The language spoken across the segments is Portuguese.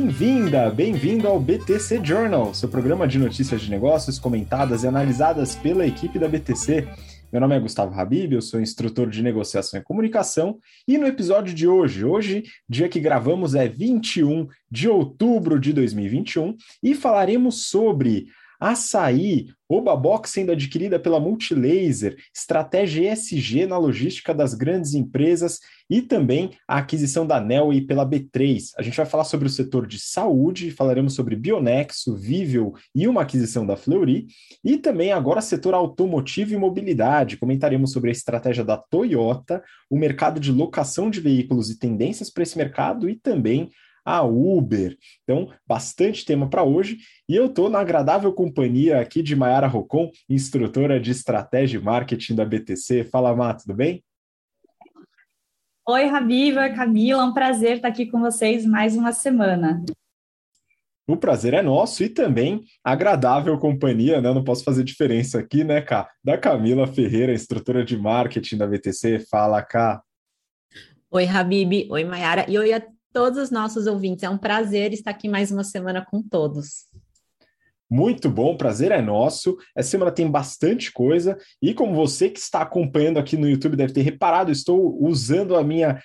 Bem-vinda, bem-vindo ao BTC Journal, seu programa de notícias de negócios comentadas e analisadas pela equipe da BTC. Meu nome é Gustavo Habib, eu sou instrutor de negociação e comunicação, e no episódio de hoje, hoje, dia que gravamos é 21 de outubro de 2021, e falaremos sobre Açaí, Obabox sendo adquirida pela Multilaser, estratégia ESG na logística das grandes empresas e também a aquisição da Nelway pela B3. A gente vai falar sobre o setor de saúde, falaremos sobre Bionexo, Vivel e uma aquisição da Fleury, e também agora setor automotivo e mobilidade. Comentaremos sobre a estratégia da Toyota, o mercado de locação de veículos e tendências para esse mercado e também a Uber. Então, bastante tema para hoje. E eu estou na agradável companhia aqui de Mayara Rocon, instrutora de estratégia e marketing da BTC. Fala, Má, tudo bem? Oi, Rabiva, Camila, é um prazer estar aqui com vocês mais uma semana. O prazer é nosso e também agradável companhia, né? Não posso fazer diferença aqui, né, Cá? Da Camila Ferreira, instrutora de marketing da BTC. Fala, Cá. Oi, Habib. Oi, Mayara. E oi a todos os nossos ouvintes. É um prazer estar aqui mais uma semana com todos. Muito bom, prazer é nosso. Essa semana tem bastante coisa e como você que está acompanhando aqui no YouTube deve ter reparado, estou usando a minha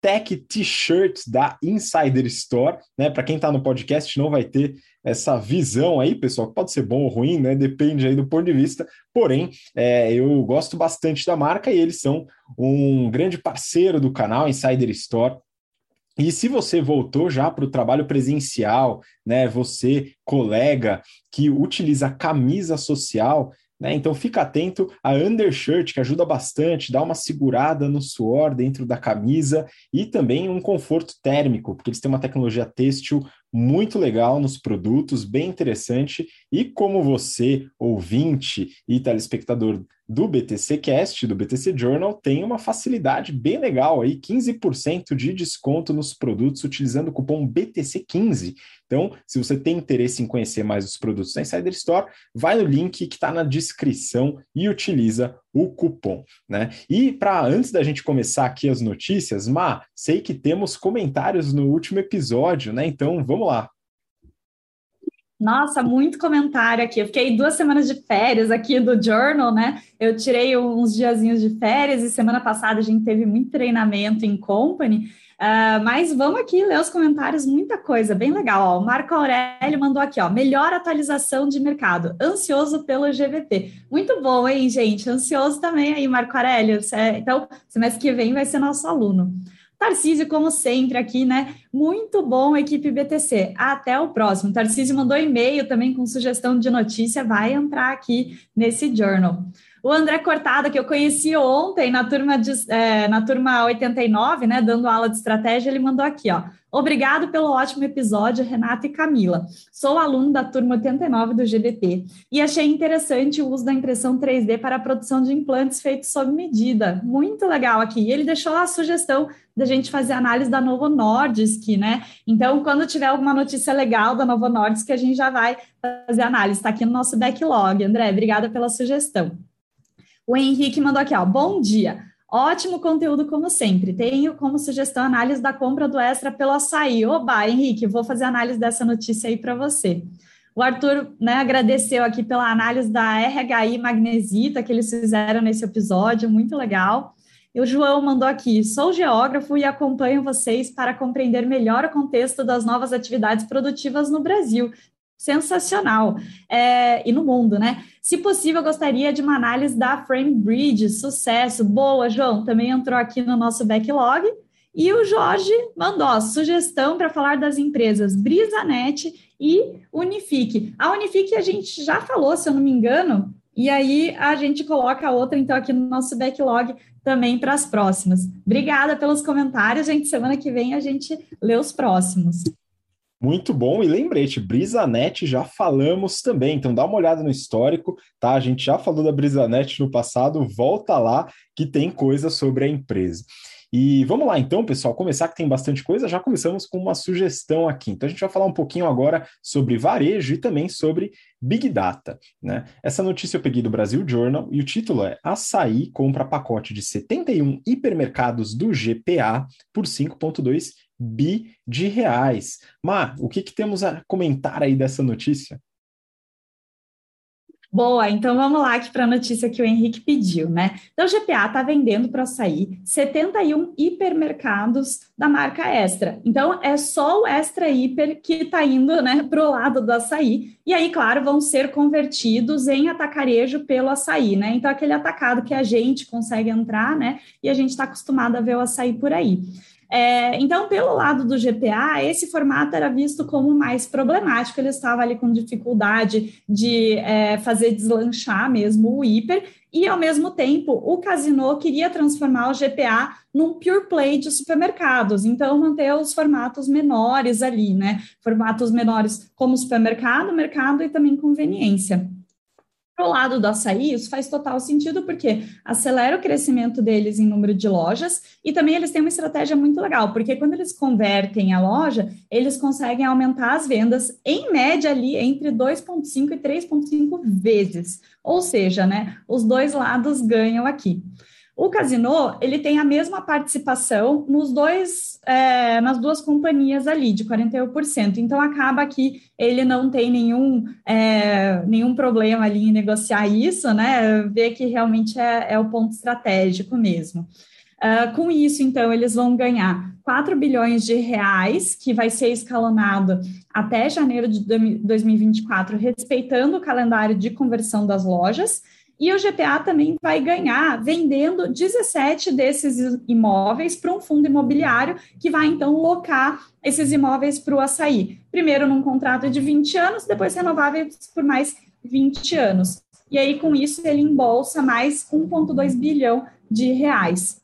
Tech T-shirt da Insider Store, né? Para quem está no podcast não vai ter essa visão aí, pessoal, que pode ser bom ou ruim, né? Depende aí do ponto de vista. Porém, é, eu gosto bastante da marca e eles são um grande parceiro do canal Insider Store. E se você voltou já para o trabalho presencial, né, você, colega que utiliza camisa social, né, então fica atento a undershirt, que ajuda bastante, dá uma segurada no suor dentro da camisa e também um conforto térmico, porque eles têm uma tecnologia têxtil muito legal nos produtos, bem interessante. E como você, ouvinte e telespectador do BTC Cast, do BTC Journal, tem uma facilidade bem legal aí, 15% de desconto nos produtos utilizando o cupom BTC15. Então, se você tem interesse em conhecer mais os produtos da Insider Store, vai no link que está na descrição e utiliza o cupom, né? E para antes da gente começar aqui as notícias, Ma, sei que temos comentários no último episódio, né? Então, vamos lá. Nossa, muito comentário aqui. Eu fiquei duas semanas de férias aqui do Journal, né? Eu tirei uns diazinhos de férias e semana passada a gente teve muito treinamento em company. Uh, mas vamos aqui ler os comentários, muita coisa, bem legal. Ó. O Marco Aurélio mandou aqui, ó, melhor atualização de mercado, ansioso pelo GVT. Muito bom, hein, gente? Ansioso também aí, Marco Aurélio. Então, semestre que vem vai ser nosso aluno. Tarcísio, como sempre, aqui, né? Muito bom, equipe BTC. Até o próximo. Tarcísio mandou e-mail também com sugestão de notícia, vai entrar aqui nesse journal. O André Cortada, que eu conheci ontem na turma, de, é, na turma 89, né, dando aula de estratégia, ele mandou aqui, ó. Obrigado pelo ótimo episódio, Renata e Camila. Sou aluno da turma 89 do GBT e achei interessante o uso da impressão 3D para a produção de implantes feitos sob medida. Muito legal aqui. E ele deixou a sugestão da gente fazer análise da Novo Nordisk, né? Então, quando tiver alguma notícia legal da Novo Nordisk, a gente já vai fazer análise. Está aqui no nosso backlog. André, obrigada pela sugestão. O Henrique mandou aqui, ó. Bom dia. Ótimo conteúdo, como sempre. Tenho como sugestão a análise da compra do Extra pelo açaí. Oba, Henrique, vou fazer análise dessa notícia aí para você. O Arthur né, agradeceu aqui pela análise da RHI Magnesita que eles fizeram nesse episódio, muito legal. E o João mandou aqui: sou geógrafo e acompanho vocês para compreender melhor o contexto das novas atividades produtivas no Brasil sensacional. É, e no mundo, né? Se possível, gostaria de uma análise da Frame Bridge, sucesso. Boa, João, também entrou aqui no nosso backlog. E o Jorge mandou sugestão para falar das empresas Brisanet e Unifique. A Unifique a gente já falou, se eu não me engano, e aí a gente coloca outra, então, aqui no nosso backlog também para as próximas. Obrigada pelos comentários, gente. Semana que vem a gente lê os próximos. Muito bom, e lembrete, Brisanet já falamos também, então dá uma olhada no histórico, tá? A gente já falou da Brisanet no passado, volta lá que tem coisa sobre a empresa. E vamos lá então, pessoal, começar que tem bastante coisa. Já começamos com uma sugestão aqui. Então a gente vai falar um pouquinho agora sobre varejo e também sobre Big Data. Né? Essa notícia eu peguei do Brasil Journal e o título é Açaí compra pacote de 71 hipermercados do GPA por 5,2 bi de reais. Mar, o que, que temos a comentar aí dessa notícia? Boa, então vamos lá aqui para a notícia que o Henrique pediu, né? Então, o GPA está vendendo para açaí 71 hipermercados da marca Extra. Então, é só o Extra Hiper que está indo né, para o lado do açaí. E aí, claro, vão ser convertidos em atacarejo pelo açaí, né? Então, aquele atacado que a gente consegue entrar, né? E a gente está acostumado a ver o açaí por aí. É, então, pelo lado do GPA, esse formato era visto como mais problemático, ele estava ali com dificuldade de é, fazer deslanchar mesmo o hiper, e ao mesmo tempo o Casino queria transformar o GPA num pure play de supermercados, então manter os formatos menores ali, né? Formatos menores como supermercado, mercado e também conveniência. Para o lado do açaí, isso faz total sentido, porque acelera o crescimento deles em número de lojas e também eles têm uma estratégia muito legal, porque quando eles convertem a loja, eles conseguem aumentar as vendas em média ali entre 2,5 e 3,5 vezes. Ou seja, né, os dois lados ganham aqui. O Casino, ele tem a mesma participação nos dois, é, nas duas companhias ali, de 41%. Então, acaba que ele não tem nenhum, é, nenhum problema ali em negociar isso, né? Ver que realmente é, é o ponto estratégico mesmo. Uh, com isso, então, eles vão ganhar 4 bilhões de reais, que vai ser escalonado até janeiro de 2024, respeitando o calendário de conversão das lojas, e o GPA também vai ganhar vendendo 17 desses imóveis para um fundo imobiliário que vai então locar esses imóveis para o açaí. Primeiro num contrato de 20 anos, depois renováveis por mais 20 anos. E aí, com isso, ele embolsa mais 1,2 bilhão de reais.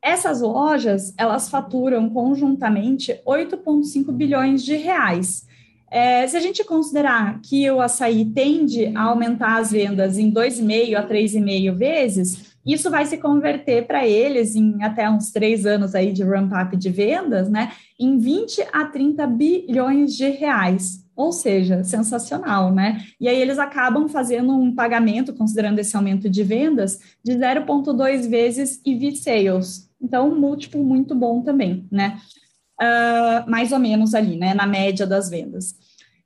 Essas lojas, elas faturam conjuntamente 8,5 bilhões de reais. É, se a gente considerar que o açaí tende a aumentar as vendas em 2,5 a 3,5 vezes, isso vai se converter para eles em até uns três anos aí de ramp-up de vendas, né? Em 20 a 30 bilhões de reais. Ou seja, sensacional, né? E aí eles acabam fazendo um pagamento, considerando esse aumento de vendas, de 0,2 vezes EV sales. Então, um múltiplo muito bom também, né? Uh, mais ou menos ali, né, na média das vendas.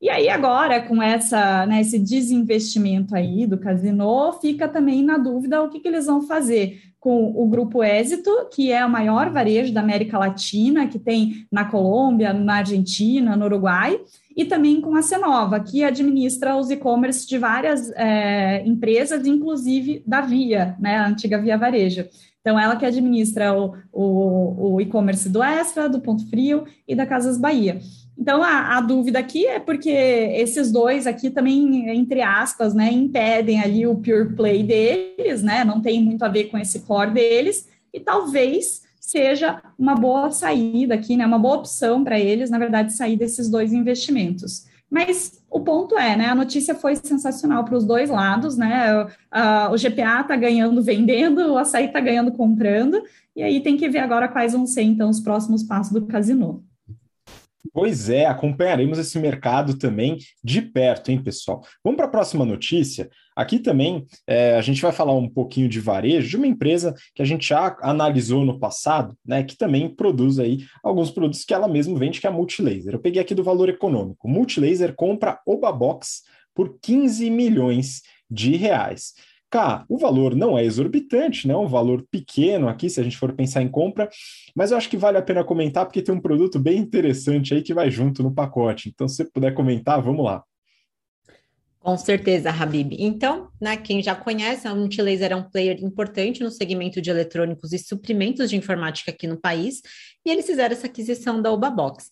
E aí agora, com essa, né, esse desinvestimento aí do Casino, fica também na dúvida o que, que eles vão fazer com o Grupo Êxito, que é o maior varejo da América Latina, que tem na Colômbia, na Argentina, no Uruguai, e também com a Cenova, que administra os e-commerce de várias é, empresas, inclusive da Via, né, a antiga Via Varejo. Então, ela que administra o, o, o e-commerce do Extra, do Ponto Frio e da Casas Bahia. Então, a, a, dúvida aqui é porque esses dois aqui também, entre aspas, né, impedem ali o pure play deles, né, não tem muito a ver com esse core deles, e talvez seja uma boa saída aqui, né, uma boa opção para eles, na verdade, sair desses dois investimentos. Mas o ponto é, né? A notícia foi sensacional para os dois lados, né? o GPA está ganhando vendendo, o açaí está ganhando comprando, e aí tem que ver agora quais vão ser, então, os próximos passos do casino. Pois é, acompanharemos esse mercado também de perto, hein, pessoal? Vamos para a próxima notícia. Aqui também é, a gente vai falar um pouquinho de varejo de uma empresa que a gente já analisou no passado, né? Que também produz aí alguns produtos que ela mesma vende, que é a Multilaser. Eu peguei aqui do valor econômico. Multilaser compra Obabox por 15 milhões de reais. Cá, o valor não é exorbitante, né? Um valor pequeno aqui, se a gente for pensar em compra, mas eu acho que vale a pena comentar porque tem um produto bem interessante aí que vai junto no pacote. Então, se você puder comentar, vamos lá. Com certeza, Habib. Então, né, quem já conhece, a Multilaser é um player importante no segmento de eletrônicos e suprimentos de informática aqui no país, e eles fizeram essa aquisição da Obabox.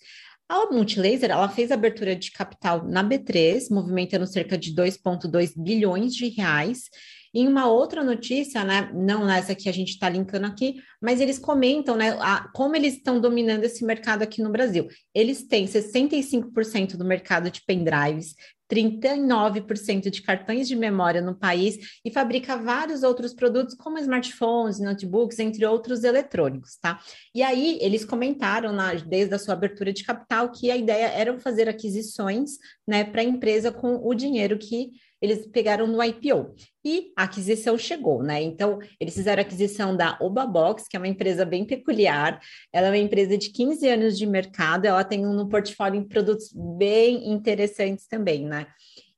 A Multilaser, ela fez abertura de capital na B3, movimentando cerca de 2,2 bilhões de reais, em uma outra notícia, né, não nessa que a gente está linkando aqui, mas eles comentam né, a, como eles estão dominando esse mercado aqui no Brasil. Eles têm 65% do mercado de pendrives, 39% de cartões de memória no país e fabrica vários outros produtos, como smartphones, notebooks, entre outros eletrônicos, tá? E aí eles comentaram na, desde a sua abertura de capital que a ideia era fazer aquisições né, para a empresa com o dinheiro que eles pegaram no IPO. E a aquisição chegou, né? Então, eles fizeram a aquisição da Obabox, que é uma empresa bem peculiar. Ela é uma empresa de 15 anos de mercado, ela tem um portfólio em produtos bem interessantes também, né?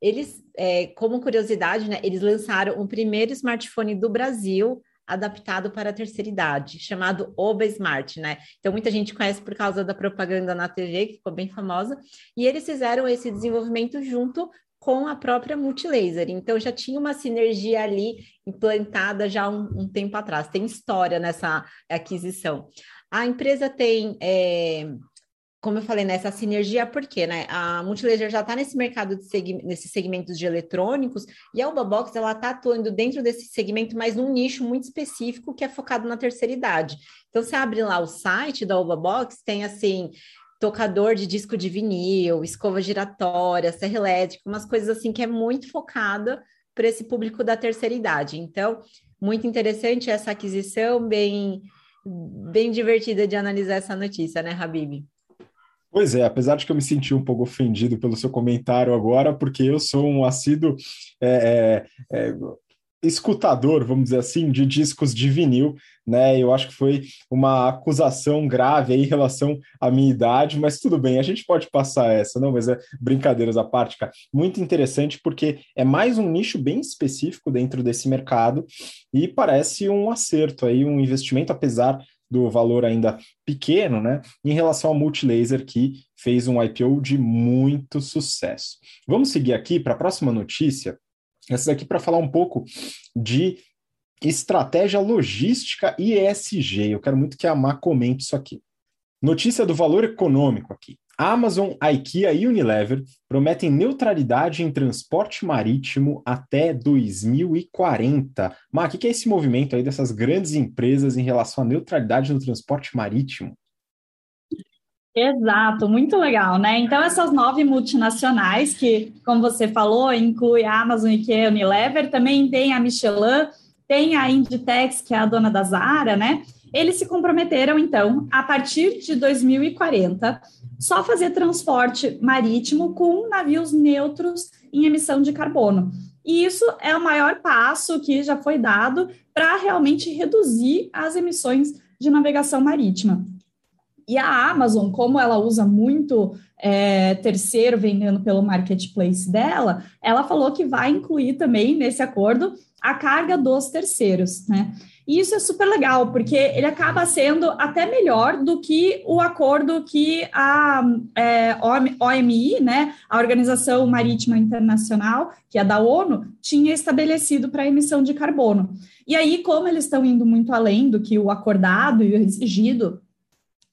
Eles, é, como curiosidade, né, eles lançaram o primeiro smartphone do Brasil adaptado para a terceira idade, chamado Oba Smart, né? Então, muita gente conhece por causa da propaganda na TV, que ficou bem famosa, e eles fizeram esse desenvolvimento junto com a própria Multilaser. Então, já tinha uma sinergia ali implantada já um, um tempo atrás. Tem história nessa aquisição. A empresa tem é, como eu falei, nessa sinergia, porque né, a Multilaser já está nesse mercado, de seg nesses segmentos de eletrônicos, e a Ubabox ela está atuando dentro desse segmento, mas num nicho muito específico que é focado na terceira idade. Então, você abre lá o site da Ubabox, tem assim, tocador de disco de vinil, escova giratória, serra elétrica, umas coisas assim que é muito focada para esse público da terceira idade. Então, muito interessante essa aquisição, bem, bem divertida de analisar essa notícia, né, Habib? Pois é, apesar de que eu me senti um pouco ofendido pelo seu comentário agora, porque eu sou um assíduo é, é, é, escutador, vamos dizer assim, de discos de vinil, né? Eu acho que foi uma acusação grave em relação à minha idade, mas tudo bem, a gente pode passar essa, não? Mas é brincadeiras à parte, cara. Muito interessante porque é mais um nicho bem específico dentro desse mercado e parece um acerto aí, um investimento, apesar do valor ainda pequeno, né, em relação ao Multilaser, que fez um IPO de muito sucesso. Vamos seguir aqui para a próxima notícia, essa daqui para falar um pouco de estratégia logística e ESG. Eu quero muito que a Má comente isso aqui. Notícia do valor econômico aqui. Amazon, IKEA e Unilever prometem neutralidade em transporte marítimo até 2040. Mas o que é esse movimento aí dessas grandes empresas em relação à neutralidade no transporte marítimo? Exato, muito legal, né? Então, essas nove multinacionais, que, como você falou, inclui a Amazon, IKEA Unilever, também tem a Michelin, tem a Inditex, que é a dona da Zara, né? Eles se comprometeram, então, a partir de 2040, só fazer transporte marítimo com navios neutros em emissão de carbono. E isso é o maior passo que já foi dado para realmente reduzir as emissões de navegação marítima. E a Amazon, como ela usa muito é, terceiro vendendo pelo marketplace dela, ela falou que vai incluir também nesse acordo a carga dos terceiros, né? E isso é super legal, porque ele acaba sendo até melhor do que o acordo que a é, OMI, né, a Organização Marítima Internacional, que é da ONU, tinha estabelecido para a emissão de carbono. E aí, como eles estão indo muito além do que o acordado e o exigido,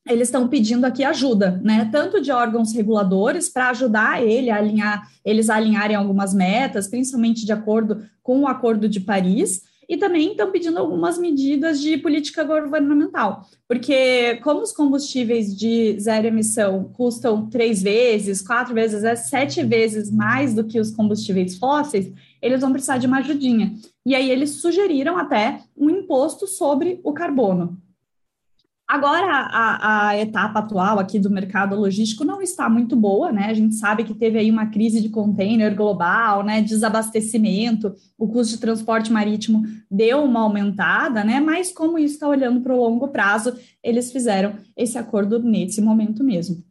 eles estão pedindo aqui ajuda, né? Tanto de órgãos reguladores para ajudar ele a alinhar, eles a alinharem algumas metas, principalmente de acordo com o Acordo de Paris, e também estão pedindo algumas medidas de política governamental, porque como os combustíveis de zero emissão custam três vezes, quatro vezes, é sete vezes mais do que os combustíveis fósseis, eles vão precisar de uma ajudinha. E aí eles sugeriram até um imposto sobre o carbono. Agora, a, a, etapa atual aqui do mercado logístico não está muito boa, né? A gente sabe que teve aí uma crise de container global, né? Desabastecimento, o custo de transporte marítimo deu uma aumentada, né? Mas como isso está olhando para o longo prazo, eles fizeram esse acordo nesse momento mesmo.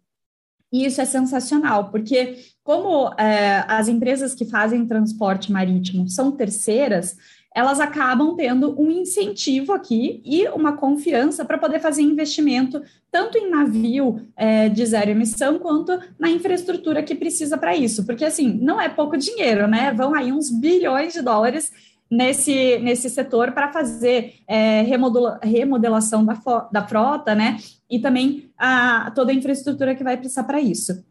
E isso é sensacional, porque como é, as empresas que fazem transporte marítimo são terceiras, elas acabam tendo um incentivo aqui e uma confiança para poder fazer investimento tanto em navio é, de zero emissão quanto na infraestrutura que precisa para isso, porque assim não é pouco dinheiro, né? Vão aí uns bilhões de dólares nesse, nesse setor para fazer é, remodula, remodelação da, da frota, né? E também a, toda a infraestrutura que vai precisar para isso.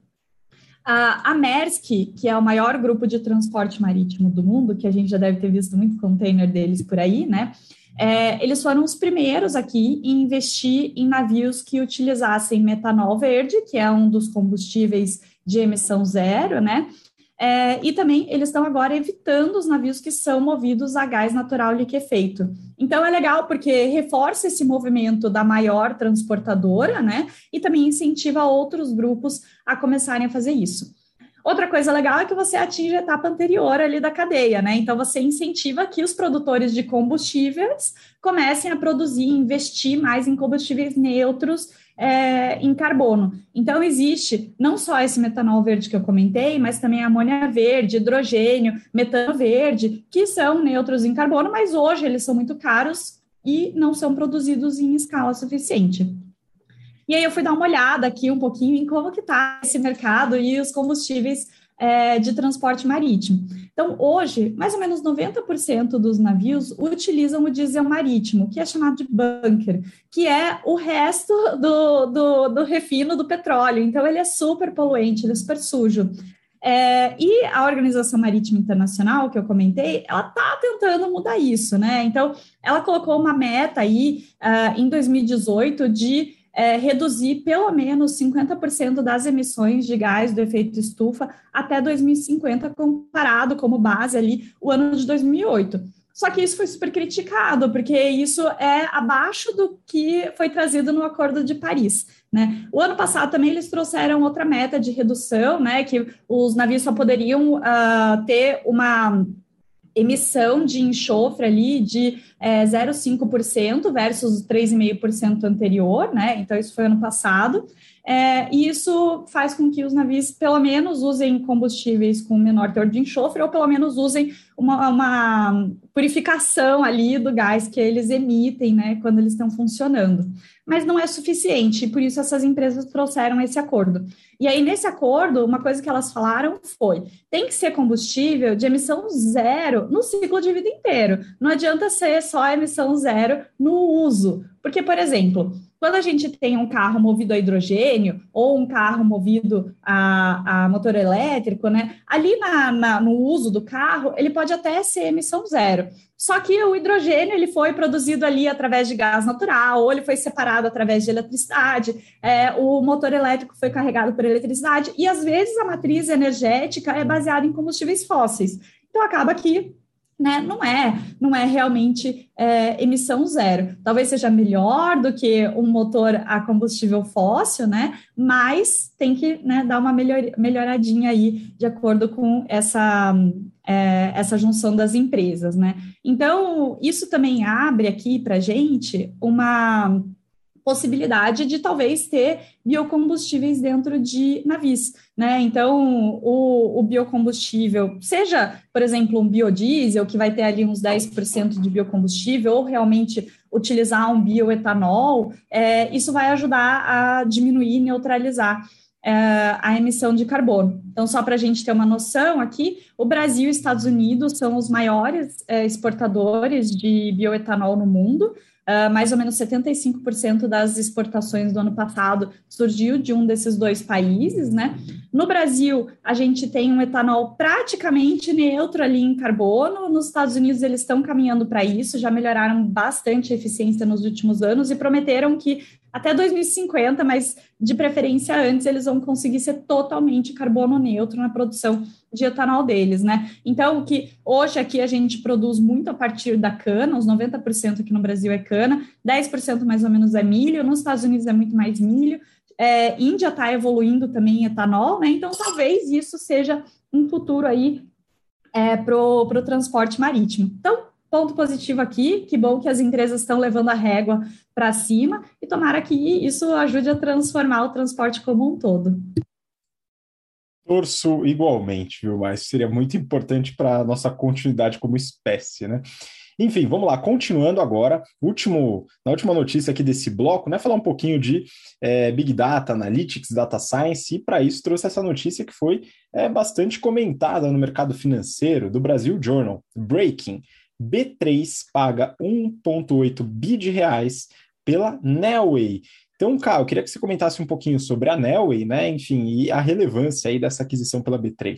A, Maersk, que é o maior grupo de transporte marítimo do mundo, que a gente já deve ter visto muito container deles por aí, né? É, eles foram os primeiros aqui em investir em navios que utilizassem metanol verde, que é um dos combustíveis de emissão zero, né? É, e também eles estão agora evitando os navios que são movidos a gás natural liquefeito. Então é legal porque reforça esse movimento da maior transportadora, né? E também incentiva outros grupos a começarem a fazer isso. Outra coisa legal é que você atinge a etapa anterior ali da cadeia, né? Então você incentiva que os produtores de combustíveis comecem a produzir, investir mais em combustíveis neutros é, em carbono. Então, existe não só esse metanol verde que eu comentei, mas também amônia verde, hidrogênio, metano verde, que são neutros em carbono, mas hoje eles são muito caros e não são produzidos em escala suficiente. E aí eu fui dar uma olhada aqui um pouquinho em como que está esse mercado e os combustíveis é, de transporte marítimo. Então, hoje, mais ou menos 90% dos navios utilizam o diesel marítimo, que é chamado de bunker, que é o resto do, do, do refino do petróleo. Então, ele é super poluente, ele é super sujo. É, e a Organização Marítima Internacional, que eu comentei, ela está tentando mudar isso, né? Então, ela colocou uma meta aí uh, em 2018 de é, reduzir pelo menos 50% das emissões de gás do efeito estufa até 2050, comparado como base ali o ano de 2008. Só que isso foi super criticado, porque isso é abaixo do que foi trazido no Acordo de Paris. Né? O ano passado também eles trouxeram outra meta de redução, né? Que os navios só poderiam uh, ter uma emissão de enxofre ali de é, 0,5% versus 3,5% anterior, né? Então, isso foi ano passado. É, e isso faz com que os navios, pelo menos, usem combustíveis com menor teor de enxofre, ou pelo menos usem uma, uma purificação ali do gás que eles emitem, né, quando eles estão funcionando. Mas não é suficiente, por isso essas empresas trouxeram esse acordo. E aí, nesse acordo, uma coisa que elas falaram foi: tem que ser combustível de emissão zero no ciclo de vida inteiro. Não adianta ser só emissão zero no uso. Porque, por exemplo, quando a gente tem um carro movido a hidrogênio ou um carro movido a, a motor elétrico, né? Ali na, na, no uso do carro, ele pode até ser emissão zero. Só que o hidrogênio ele foi produzido ali através de gás natural, ou ele foi separado através de eletricidade, é, o motor elétrico foi carregado por eletricidade, e às vezes a matriz energética é baseada em combustíveis fósseis. Então acaba que né, não é, não é realmente é, emissão zero. Talvez seja melhor do que um motor a combustível fóssil, né? Mas tem que né, dar uma melhor, melhoradinha aí de acordo com essa, é, essa junção das empresas, né? Então, isso também abre aqui para gente uma possibilidade de talvez ter biocombustíveis dentro de navios, né? Então, o, o, biocombustível, seja, por exemplo, um biodiesel, que vai ter ali uns 10% de biocombustível, ou realmente utilizar um bioetanol, é, isso vai ajudar a diminuir, neutralizar é, a emissão de carbono. Então, só para a gente ter uma noção aqui, o Brasil e Estados Unidos são os maiores é, exportadores de bioetanol no mundo, Uh, mais ou menos 75% das exportações do ano passado surgiu de um desses dois países, né? No Brasil, a gente tem um etanol praticamente neutro ali em carbono. Nos Estados Unidos, eles estão caminhando para isso, já melhoraram bastante a eficiência nos últimos anos e prometeram que até 2050, mas de preferência antes, eles vão conseguir ser totalmente carbono neutro na produção de etanol deles, né? Então, que hoje aqui a gente produz muito a partir da cana, os 90% aqui no Brasil é cana, 10% mais ou menos é milho, nos Estados Unidos é muito mais milho, é, Índia está evoluindo também em etanol, né? Então, talvez isso seja um futuro aí é, para o transporte marítimo. Então, ponto positivo aqui, que bom que as empresas estão levando a régua para cima e tomara que isso ajude a transformar o transporte como um todo. Torço igualmente, viu? Mas seria muito importante para a nossa continuidade como espécie, né? Enfim, vamos lá, continuando agora, último, na última notícia aqui desse bloco, né? Falar um pouquinho de é, Big Data, Analytics, Data Science, e para isso trouxe essa notícia que foi é, bastante comentada no mercado financeiro do Brasil Journal, Breaking. B3 paga 1,8 bi de reais pela Nelway. Então, Caio, eu queria que você comentasse um pouquinho sobre a Nelway, né? Enfim, e a relevância aí dessa aquisição pela B3.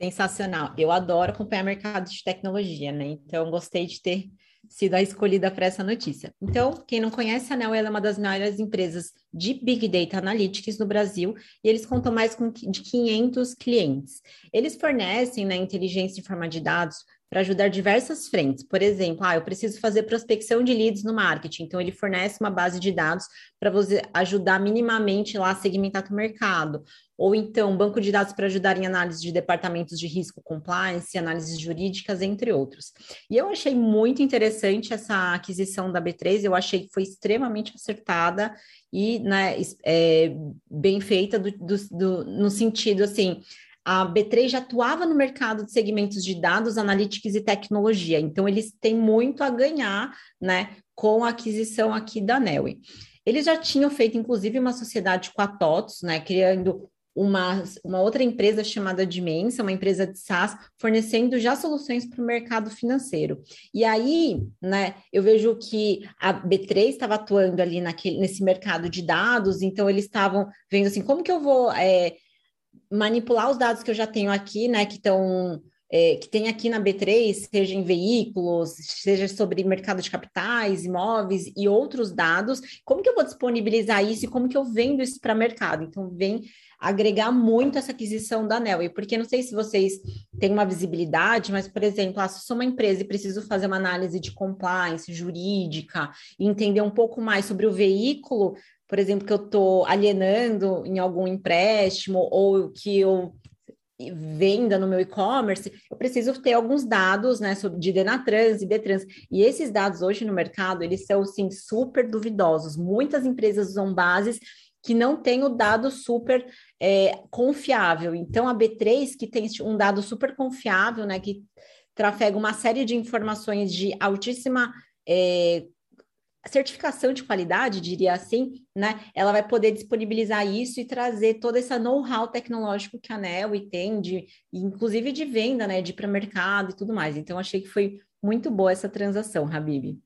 Sensacional. Eu adoro acompanhar mercado de tecnologia, né? Então, gostei de ter sido a escolhida para essa notícia. Então, quem não conhece, a Nelway é uma das maiores empresas de Big Data Analytics no Brasil e eles contam mais com de 500 clientes. Eles fornecem né, inteligência em forma de dados para ajudar diversas frentes. Por exemplo, ah, eu preciso fazer prospecção de leads no marketing, então ele fornece uma base de dados para você ajudar minimamente lá a segmentar o mercado. Ou então, banco de dados para ajudar em análise de departamentos de risco, compliance, análises jurídicas, entre outros. E eu achei muito interessante essa aquisição da B3, eu achei que foi extremamente acertada e né, é, bem feita do, do, do, no sentido assim a B3 já atuava no mercado de segmentos de dados, analytics e tecnologia, então eles têm muito a ganhar, né, com a aquisição aqui da Nelway. Eles já tinham feito, inclusive, uma sociedade com a TOTS, né, criando uma, uma outra empresa chamada Dimensa, uma empresa de SaaS, fornecendo já soluções para o mercado financeiro. E aí, né, eu vejo que a B3 estava atuando ali naquele, nesse mercado de dados, então eles estavam vendo assim, como que eu vou é, manipular os dados que eu já tenho aqui, né, que estão é, que tem aqui na B3, seja em veículos, seja sobre mercado de capitais, imóveis e outros dados, como que eu vou disponibilizar isso e como que eu vendo isso para mercado? Então, vem agregar muito essa aquisição da Nelway, porque não sei se vocês têm uma visibilidade, mas, por exemplo, ah, se eu sou uma empresa e preciso fazer uma análise de compliance jurídica entender um pouco mais sobre o veículo, por exemplo, que eu estou alienando em algum empréstimo ou que eu venda no meu e-commerce, eu preciso ter alguns dados, né, de Denatrans e Detrans. E esses dados hoje no mercado, eles são, sim, super duvidosos. Muitas empresas usam bases que não têm o dado super é, confiável. Então, a B3, que tem um dado super confiável, né, que trafega uma série de informações de altíssima é, certificação de qualidade, diria assim, né? Ela vai poder disponibilizar isso e trazer toda essa know-how tecnológico que a NEL tem, de, inclusive de venda, né? De para mercado e tudo mais. Então, achei que foi muito boa essa transação, Habib.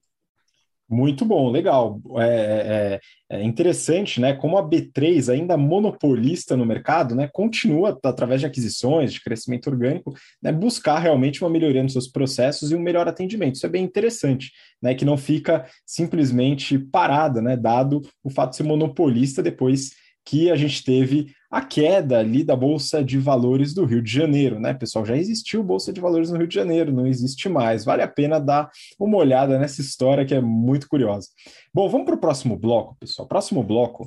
Muito bom, legal. É, é, é, interessante, né? Como a B3, ainda monopolista no mercado, né, continua, através de aquisições, de crescimento orgânico, né, buscar realmente uma melhoria nos seus processos e um melhor atendimento. Isso é bem interessante, né? Que não fica simplesmente parada, né? Dado o fato de ser monopolista depois que a gente teve a queda ali da Bolsa de Valores do Rio de Janeiro, né, pessoal? Já existiu Bolsa de Valores no Rio de Janeiro, não existe mais. Vale a pena dar uma olhada nessa história que é muito curiosa. Bom, vamos para o próximo bloco, pessoal. Próximo bloco,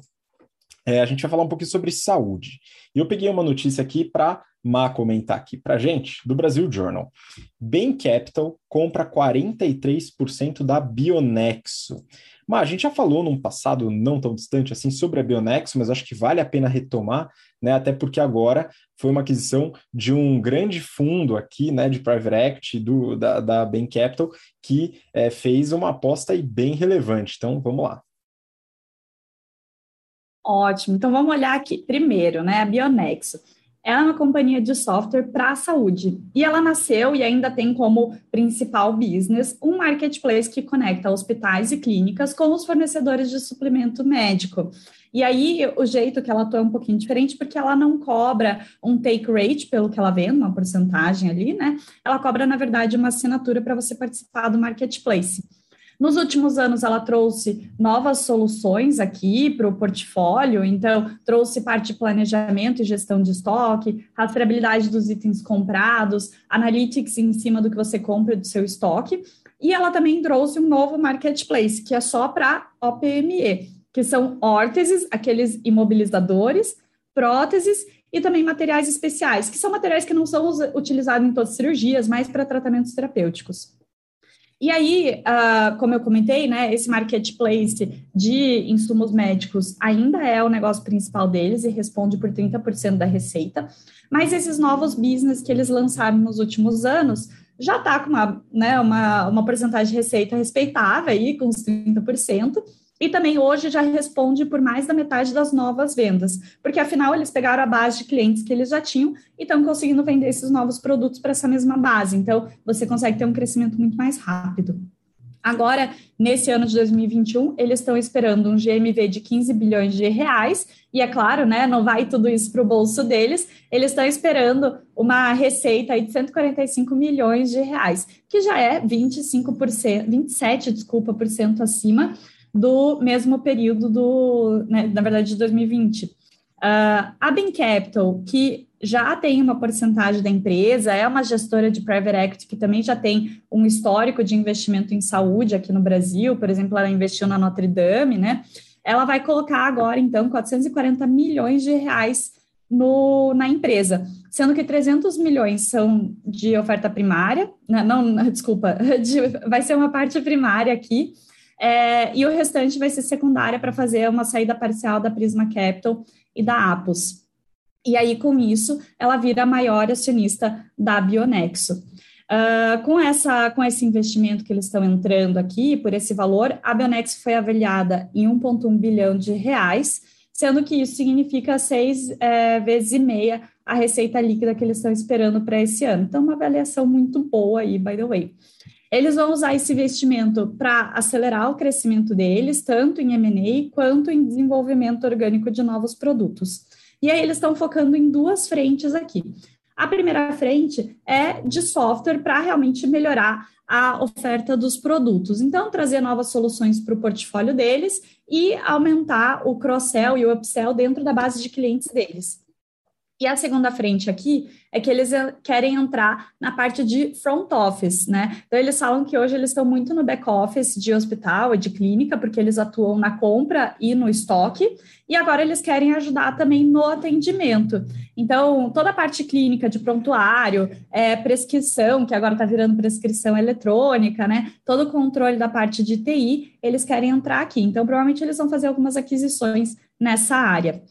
é, a gente vai falar um pouquinho sobre saúde. E eu peguei uma notícia aqui para Má comentar aqui para gente, do Brasil Journal. Bain Capital compra 43% da Bionexo. Mas a gente já falou num passado não tão distante assim sobre a Bionexo, mas acho que vale a pena retomar, né? Até porque agora foi uma aquisição de um grande fundo aqui, né, de private equity do, da, da Bain Capital, que é, fez uma aposta aí bem relevante. Então, vamos lá. Ótimo. Então, vamos olhar aqui. Primeiro, né, a Bionexo. Ela é uma companhia de software para a saúde. E ela nasceu e ainda tem como principal business um marketplace que conecta hospitais e clínicas com os fornecedores de suplemento médico. E aí, o jeito que ela atua é um pouquinho diferente, porque ela não cobra um take rate pelo que ela vende, uma porcentagem ali, né? Ela cobra, na verdade, uma assinatura para você participar do marketplace. Nos últimos anos, ela trouxe novas soluções aqui para o portfólio, então, trouxe parte de planejamento e gestão de estoque, rastreabilidade dos itens comprados, analytics em cima do que você compra do seu estoque, e ela também trouxe um novo marketplace, que é só para OPME, que são órteses, aqueles imobilizadores, próteses e também materiais especiais, que são materiais que não são utilizados em todas as cirurgias, mas para tratamentos terapêuticos. E aí, uh, como eu comentei, né, esse marketplace de insumos médicos ainda é o negócio principal deles e responde por 30% da receita, mas esses novos business que eles lançaram nos últimos anos já está com uma, né, uma, uma porcentagem de receita respeitável aí, com uns 30%, e também hoje já responde por mais da metade das novas vendas, porque afinal eles pegaram a base de clientes que eles já tinham e estão conseguindo vender esses novos produtos para essa mesma base. Então, você consegue ter um crescimento muito mais rápido. Agora, nesse ano de 2021, eles estão esperando um GMV de 15 bilhões de reais, e é claro, né, não vai tudo isso para o bolso deles, eles estão esperando uma receita de 145 milhões de reais, que já é 25%, 27, desculpa, por cento acima do mesmo período do, né, na verdade, de 2020. Uh, a Bain Capital, que já tem uma porcentagem da empresa, é uma gestora de private equity que também já tem um histórico de investimento em saúde aqui no Brasil, por exemplo, ela investiu na Notre Dame, né? Ela vai colocar agora, então, 440 milhões de reais no, na empresa, sendo que 300 milhões são de oferta primária, né? não, não desculpa, de, vai ser uma parte primária aqui, é, e o restante vai ser secundária para fazer uma saída parcial da Prisma Capital e da Apos. E aí, com isso, ela vira a maior acionista da Bionexo. Uh, com, essa, com esse investimento que eles estão entrando aqui, por esse valor, a Bionexo foi avaliada em 1,1 bilhão de reais, sendo que isso significa seis é, vezes e meia a receita líquida que eles estão esperando para esse ano. Então, uma avaliação muito boa aí, by the way. Eles vão usar esse investimento para acelerar o crescimento deles, tanto em M&A quanto em desenvolvimento orgânico de novos produtos. E aí eles estão focando em duas frentes aqui. A primeira frente é de software para realmente melhorar a oferta dos produtos. Então, trazer novas soluções para o portfólio deles e aumentar o cross-sell e o upsell dentro da base de clientes deles. E a segunda frente aqui é que eles eh, querem entrar na parte de front office, né? Então, eles falam que hoje eles estão muito no back office de hospital e de clínica, porque eles atuam na compra e no estoque, e agora eles querem ajudar também no atendimento. Então, toda a parte clínica de prontuário, é, prescrição, que agora está virando prescrição eletrônica, né? Todo o controle da parte de TI, eles querem entrar aqui. Então, provavelmente eles vão fazer algumas aquisições nessa área.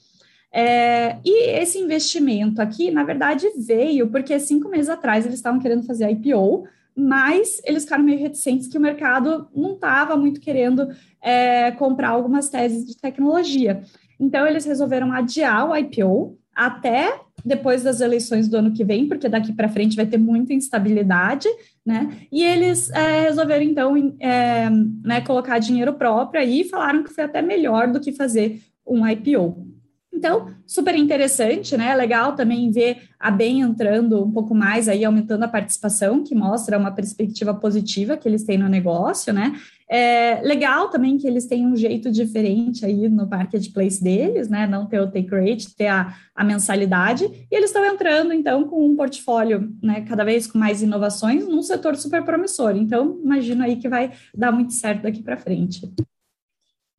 É, e esse investimento aqui, na verdade, veio porque cinco meses atrás eles estavam querendo fazer IPO, mas eles ficaram meio reticentes que o mercado não estava muito querendo é, comprar algumas teses de tecnologia. Então, eles resolveram adiar o IPO até depois das eleições do ano que vem, porque daqui para frente vai ter muita instabilidade, né? E eles é, resolveram, então, é, né, colocar dinheiro próprio aí e falaram que foi até melhor do que fazer um IPO. Então, super interessante, né? Legal também ver a BEM entrando um pouco mais aí, aumentando a participação, que mostra uma perspectiva positiva que eles têm no negócio, né? É legal também que eles têm um jeito diferente aí no marketplace deles, né? Não ter o take rate, ter a, a mensalidade, e eles estão entrando, então, com um portfólio, né, cada vez com mais inovações, num setor super promissor. Então, imagino aí que vai dar muito certo daqui para frente.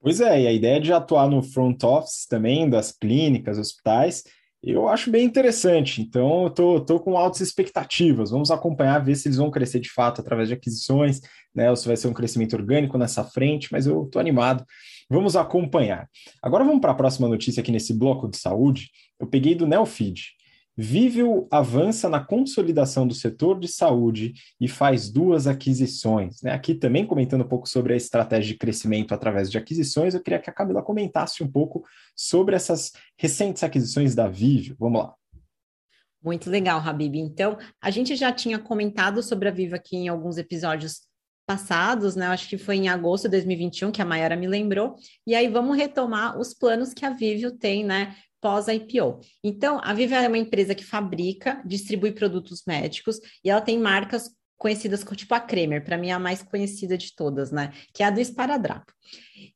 Pois é, e a ideia de atuar no front office também, das clínicas, hospitais, eu acho bem interessante. Então, eu tô, tô com altas expectativas. Vamos acompanhar, ver se eles vão crescer de fato através de aquisições, né? Ou se vai ser um crescimento orgânico nessa frente, mas eu tô animado. Vamos acompanhar. Agora vamos para a próxima notícia aqui nesse bloco de saúde. Eu peguei do Neofeed. Viveo avança na consolidação do setor de saúde e faz duas aquisições. Né? Aqui também comentando um pouco sobre a estratégia de crescimento através de aquisições, eu queria que a Camila comentasse um pouco sobre essas recentes aquisições da Viveo. Vamos lá. Muito legal, Habib. Então, a gente já tinha comentado sobre a Vivo aqui em alguns episódios passados, né? Acho que foi em agosto de 2021 que a Mayara me lembrou. E aí vamos retomar os planos que a Vivio tem, né, pós-IPO. Então, a Viva é uma empresa que fabrica, distribui produtos médicos e ela tem marcas conhecidas como tipo a Kremer, para mim é a mais conhecida de todas, né? Que é a do esparadrapo.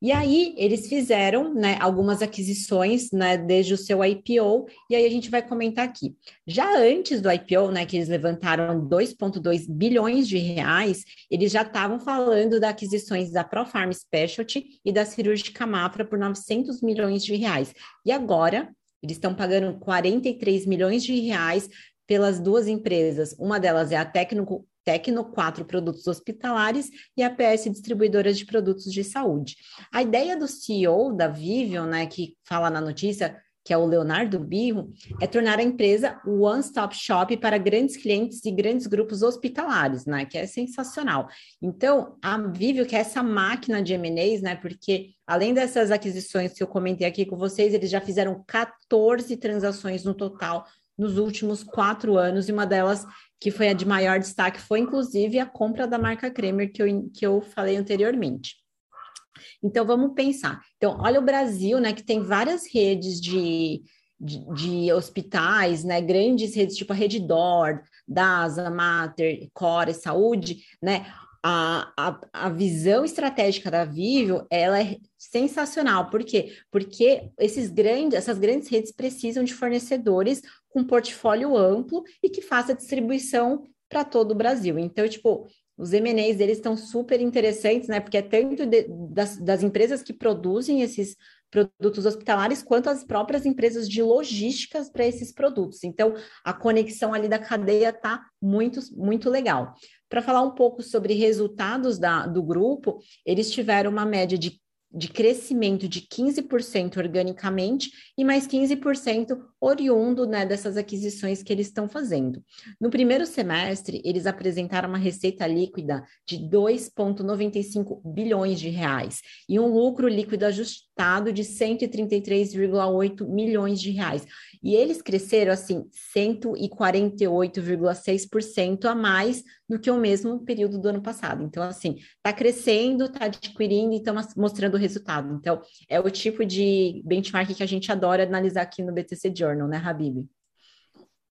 E aí eles fizeram, né, algumas aquisições, né, desde o seu IPO, e aí a gente vai comentar aqui. Já antes do IPO, né, que eles levantaram 2.2 bilhões de reais, eles já estavam falando das aquisições da ProFarm Specialty e da Cirúrgica Mafra por 900 milhões de reais. E agora eles estão pagando 43 milhões de reais pelas duas empresas. Uma delas é a Técnico Tecno 4 produtos hospitalares e a PS distribuidora de produtos de saúde. A ideia do CEO da Vivion, né, que fala na notícia, que é o Leonardo Birro, é tornar a empresa o one-stop shop para grandes clientes e grandes grupos hospitalares, né? Que é sensacional. Então, a Vivio que é essa máquina de M&As, né? Porque além dessas aquisições que eu comentei aqui com vocês, eles já fizeram 14 transações no total nos últimos quatro anos, e uma delas que foi a de maior destaque, foi inclusive a compra da marca Kremer, que eu, que eu falei anteriormente. Então, vamos pensar. Então, olha o Brasil, né, que tem várias redes de, de, de hospitais, né, grandes redes, tipo a Rede DOR, DASA, Mater, Core, Saúde, né, a, a, a visão estratégica da Vivo, ela é sensacional. Por quê? Porque esses grandes, essas grandes redes precisam de fornecedores com portfólio amplo e que faça distribuição para todo o Brasil. Então, tipo, os M&As deles estão super interessantes, né? Porque é tanto de, das, das empresas que produzem esses produtos hospitalares, quanto as próprias empresas de logísticas para esses produtos. Então, a conexão ali da cadeia está muito, muito legal. Para falar um pouco sobre resultados da, do grupo, eles tiveram uma média de de crescimento de 15% organicamente e mais 15% oriundo né, dessas aquisições que eles estão fazendo. No primeiro semestre, eles apresentaram uma receita líquida de 2,95 bilhões de reais e um lucro líquido ajustado de 133,8 milhões de reais. E eles cresceram assim 148,6% a mais do que o mesmo período do ano passado. Então, assim, está crescendo, está adquirindo e estão mostrando o resultado. Então, é o tipo de benchmark que a gente adora analisar aqui no BTC Journal, né, Habib?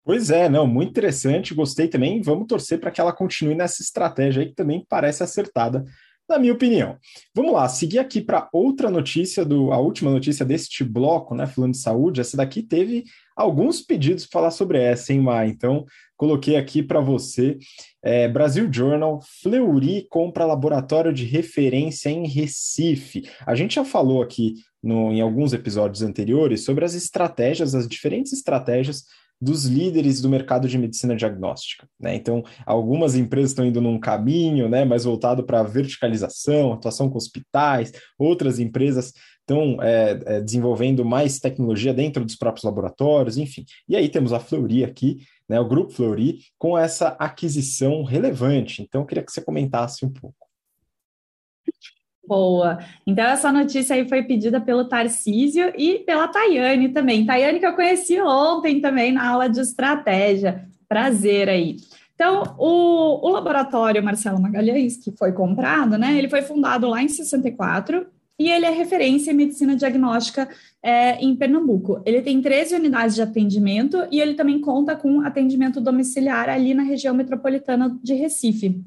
Pois é, não, muito interessante, gostei também. Vamos torcer para que ela continue nessa estratégia aí que também parece acertada na minha opinião. Vamos lá, seguir aqui para outra notícia, do, a última notícia deste bloco, né? Falando de saúde, essa daqui teve alguns pedidos para falar sobre essa, hein, Mar? Então, coloquei aqui para você. É, Brasil Journal, Fleury compra laboratório de referência em Recife. A gente já falou aqui no, em alguns episódios anteriores sobre as estratégias, as diferentes estratégias dos líderes do mercado de medicina diagnóstica. Né? Então, algumas empresas estão indo num caminho né, mais voltado para verticalização, atuação com hospitais, outras empresas estão é, é, desenvolvendo mais tecnologia dentro dos próprios laboratórios, enfim. E aí temos a Fleury aqui, né, o Grupo Fleury, com essa aquisição relevante. Então, eu queria que você comentasse um pouco. Boa. Então, essa notícia aí foi pedida pelo Tarcísio e pela Tayane também. Tayane, que eu conheci ontem também na aula de estratégia. Prazer aí. Então, o, o laboratório Marcelo Magalhães, que foi comprado, né? Ele foi fundado lá em 64 e ele é referência em medicina diagnóstica é, em Pernambuco. Ele tem 13 unidades de atendimento e ele também conta com atendimento domiciliar ali na região metropolitana de Recife,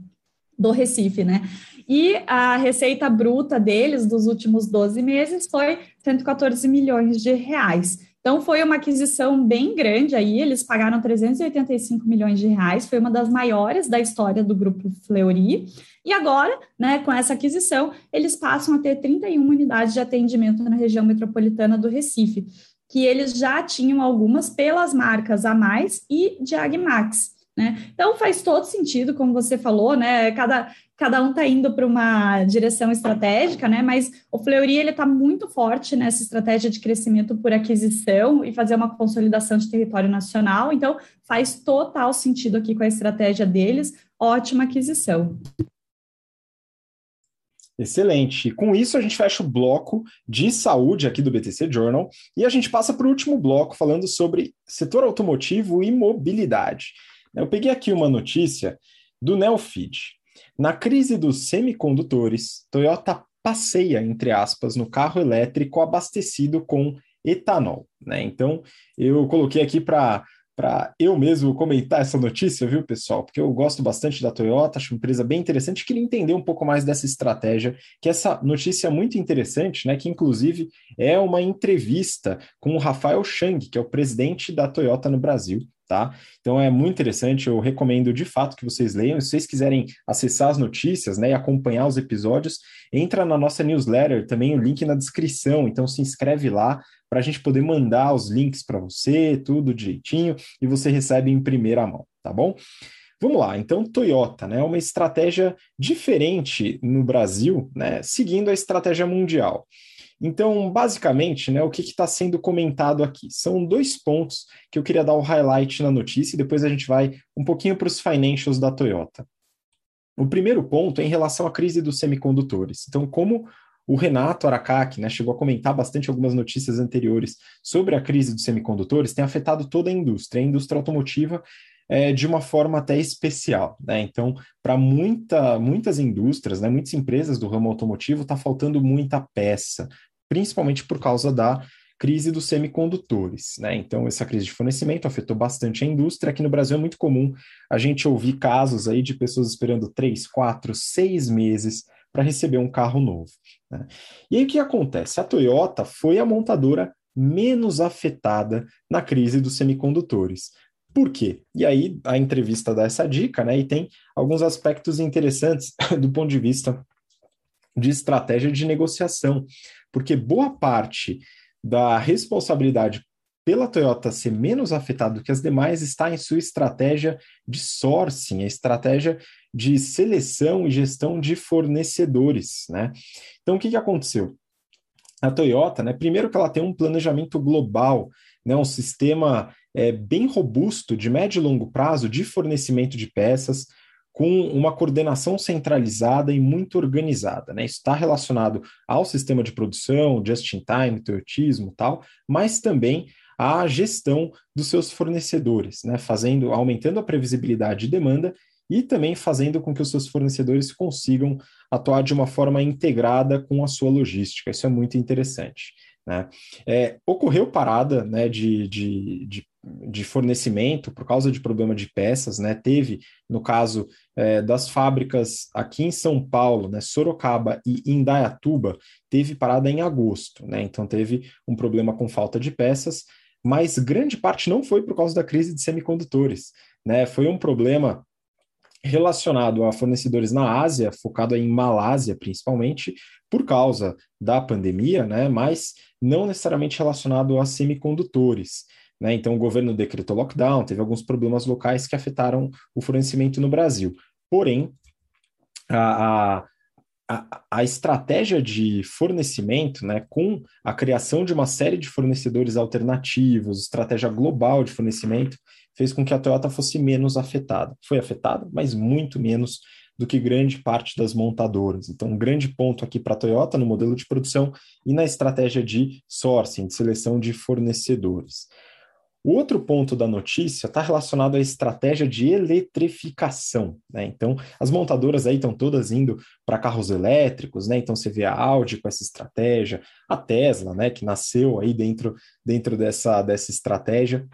do Recife, né? E a receita bruta deles dos últimos 12 meses foi 114 milhões de reais. Então, foi uma aquisição bem grande aí, eles pagaram 385 milhões de reais, foi uma das maiores da história do grupo Fleury. E agora, né, com essa aquisição, eles passam a ter 31 unidades de atendimento na região metropolitana do Recife, que eles já tinham algumas pelas marcas A Mais e Diagmax. Né? Então faz todo sentido, como você falou, né? Cada, cada um está indo para uma direção estratégica, né? Mas o Fleury ele está muito forte nessa estratégia de crescimento por aquisição e fazer uma consolidação de território nacional. Então faz total sentido aqui com a estratégia deles. Ótima aquisição. Excelente. Com isso, a gente fecha o bloco de saúde aqui do BTC Journal e a gente passa para o último bloco falando sobre setor automotivo e mobilidade. Eu peguei aqui uma notícia do Neofeed. Na crise dos semicondutores, Toyota passeia, entre aspas, no carro elétrico abastecido com etanol. Né? Então, eu coloquei aqui para para eu mesmo comentar essa notícia, viu, pessoal? Porque eu gosto bastante da Toyota, acho uma empresa bem interessante, queria entender um pouco mais dessa estratégia, que essa notícia é muito interessante, né? Que inclusive é uma entrevista com o Rafael Chang, que é o presidente da Toyota no Brasil tá? Então é muito interessante, eu recomendo de fato que vocês leiam. Se vocês quiserem acessar as notícias, né, e acompanhar os episódios, entra na nossa newsletter, também o link na descrição. Então se inscreve lá para a gente poder mandar os links para você, tudo direitinho, e você recebe em primeira mão, tá bom? Vamos lá, então Toyota, né, uma estratégia diferente no Brasil, né, seguindo a estratégia mundial. Então, basicamente, né, o que está sendo comentado aqui? São dois pontos que eu queria dar o um highlight na notícia e depois a gente vai um pouquinho para os financials da Toyota. O primeiro ponto é em relação à crise dos semicondutores. Então, como o Renato Aracaki né, chegou a comentar bastante algumas notícias anteriores sobre a crise dos semicondutores, tem afetado toda a indústria, a indústria automotiva é, de uma forma até especial. Né? Então, para muita, muitas indústrias, né, muitas empresas do ramo automotivo, está faltando muita peça, principalmente por causa da crise dos semicondutores. Né? Então, essa crise de fornecimento afetou bastante a indústria. Aqui no Brasil é muito comum a gente ouvir casos aí de pessoas esperando três, quatro, seis meses para receber um carro novo. Né? E aí o que acontece? A Toyota foi a montadora menos afetada na crise dos semicondutores. Por quê? E aí a entrevista dá essa dica, né? E tem alguns aspectos interessantes do ponto de vista de estratégia de negociação, porque boa parte da responsabilidade pela Toyota ser menos afetada do que as demais está em sua estratégia de sourcing, a estratégia de seleção e gestão de fornecedores, né? Então, o que, que aconteceu? A Toyota, né, primeiro que ela tem um planejamento global, né, um sistema é, bem robusto de médio e longo prazo de fornecimento de peças, com uma coordenação centralizada e muito organizada. Né? Isso está relacionado ao sistema de produção, just-in-time, teotismo tal, mas também à gestão dos seus fornecedores, né? fazendo, aumentando a previsibilidade de demanda e também fazendo com que os seus fornecedores consigam atuar de uma forma integrada com a sua logística. Isso é muito interessante. Né? É, ocorreu parada né, de, de, de, de, fornecimento por causa de problema de peças, né? Teve, no caso é, das fábricas aqui em São Paulo, né, Sorocaba e Indaiatuba, teve parada em agosto, né? Então teve um problema com falta de peças, mas grande parte não foi por causa da crise de semicondutores, né? Foi um problema relacionado a fornecedores na Ásia, focado em Malásia principalmente, por causa da pandemia, né, mas não necessariamente relacionado a semicondutores. Né? Então, o governo decretou lockdown, teve alguns problemas locais que afetaram o fornecimento no Brasil. Porém, a, a, a, estratégia de fornecimento, né, com a criação de uma série de fornecedores alternativos, estratégia global de fornecimento, fez com que a Toyota fosse menos afetada. Foi afetada, mas muito menos do que grande parte das montadoras. Então, um grande ponto aqui para a Toyota no modelo de produção e na estratégia de sourcing, de seleção de fornecedores. O outro ponto da notícia está relacionado à estratégia de eletrificação. Né? Então, as montadoras aí estão todas indo para carros elétricos, né? Então você vê a Audi com essa estratégia, a Tesla, né, que nasceu aí dentro, dentro dessa, dessa estratégia,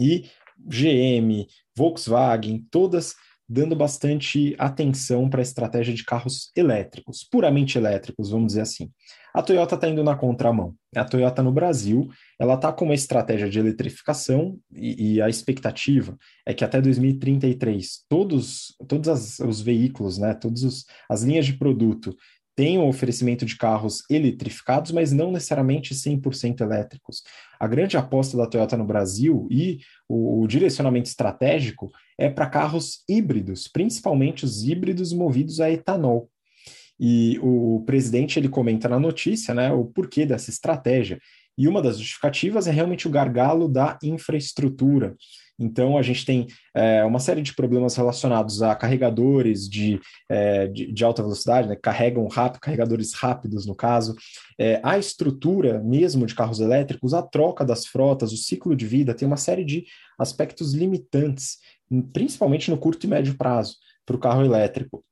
e GM, Volkswagen, todas dando bastante atenção para a estratégia de carros elétricos, puramente elétricos, vamos dizer assim. A Toyota está indo na contramão. A Toyota no Brasil, ela está com uma estratégia de eletrificação e, e, a expectativa é que até 2033 todos, todos as, os veículos, né, todas as linhas de produto tenham oferecimento de carros eletrificados, mas não necessariamente 100% elétricos. A grande aposta da Toyota no Brasil e o, o direcionamento estratégico é para carros híbridos, principalmente os híbridos movidos a etanol. E o presidente ele comenta na notícia né, o porquê dessa estratégia. E uma das justificativas é realmente o gargalo da infraestrutura. Então, a gente tem é, uma série de problemas relacionados a carregadores de, é, de, de, alta velocidade, né, carregam rápido, carregadores rápidos, no caso, é, a estrutura mesmo de carros elétricos, a troca das frotas, o ciclo de vida, tem uma série de aspectos limitantes, principalmente no curto e médio prazo, para o carro elétrico.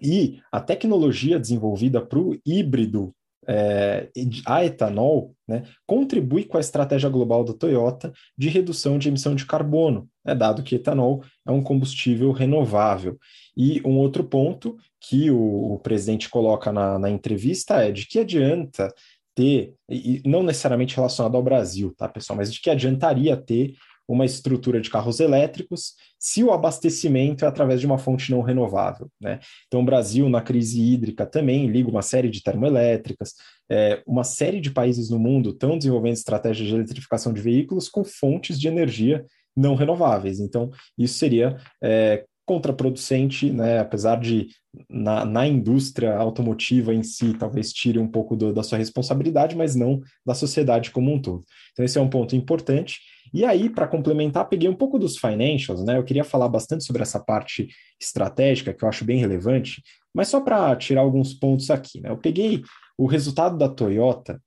E a tecnologia desenvolvida para o híbrido é, a etanol né, contribui com a estratégia global da Toyota de redução de emissão de carbono, né, dado que etanol é um combustível renovável. E um outro ponto que o, o presidente coloca na, na, entrevista é de que adianta ter, e não necessariamente relacionado ao Brasil, tá, pessoal, mas de que adiantaria ter uma estrutura de carros elétricos se o abastecimento é através de uma fonte não renovável. Né? Então, o Brasil, na crise hídrica, também liga uma série de termoelétricas, é, uma série de países no mundo estão desenvolvendo estratégias de eletrificação de veículos com fontes de energia não renováveis. Então, isso seria é, contraproducente, né? apesar de na, na, indústria automotiva em si talvez tire um pouco do, da sua responsabilidade, mas não da sociedade como um todo. Então, esse é um ponto importante. E aí, para complementar, peguei um pouco dos financials, né? Eu queria falar bastante sobre essa parte estratégica, que eu acho bem relevante, mas só para tirar alguns pontos aqui, né? Eu peguei o resultado da Toyota